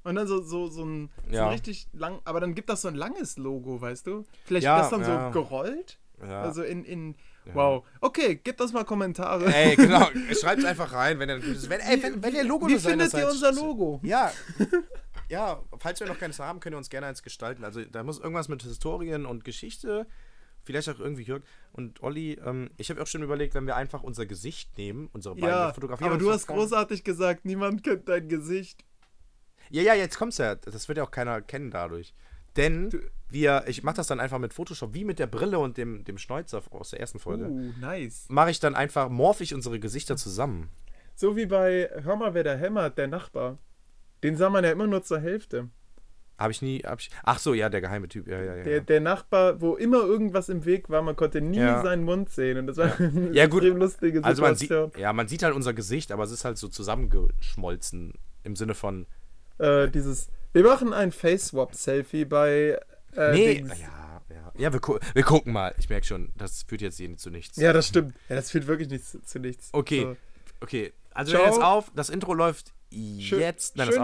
Und dann so, so, so, ein, so Ja. ein richtig lang. Aber dann gibt das so ein langes Logo, weißt du? Vielleicht Ja, das dann ja. so gerollt. Also in. in Wow. Okay, gib das mal Kommentare. Ey, genau, schreibt einfach rein, wenn ihr, wenn, ey, wenn, wenn ihr Logo Wie findet ihr unser Logo? Ja. Ja, falls wir noch keines haben, könnt ihr uns gerne eins gestalten. Also da muss irgendwas mit Historien und Geschichte, vielleicht auch irgendwie Jörg und Olli. Ähm, ich habe auch schon überlegt, wenn wir einfach unser Gesicht nehmen, unsere beiden Ja, fotografieren. aber du hast großartig gesagt, niemand kennt dein Gesicht. Ja, ja, jetzt kommt's ja. Das wird ja auch keiner kennen dadurch. Denn wir, ich mache das dann einfach mit Photoshop, wie mit der Brille und dem, dem Schnäuzer aus der ersten Folge. Uh, nice. Mache ich dann einfach, morph ich unsere Gesichter zusammen. So wie bei Hör mal, wer da hämmert, der Nachbar. Den sah man ja immer nur zur Hälfte. Habe ich nie, hab ich, ach so, ja, der geheime Typ, ja, ja, ja. Der, der Nachbar, wo immer irgendwas im Weg war, man konnte nie Ja. seinen Mund sehen. Und das war eine Ja, gut. lustige Also man sieht, Situation. ja, man sieht halt unser Gesicht, aber es ist halt so zusammengeschmolzen im Sinne von, äh, dieses, wir machen ein Face-Swap-Selfie bei äh, nee, Dings. ja, ja, ja, wir, gu wir gucken mal. Ich merke schon, das führt jetzt hier zu nichts. Ja, das stimmt. Ja, das führt wirklich nichts zu nichts. Okay, So. okay. Also jetzt auf, das Intro läuft Schö- jetzt. Nein, schön, das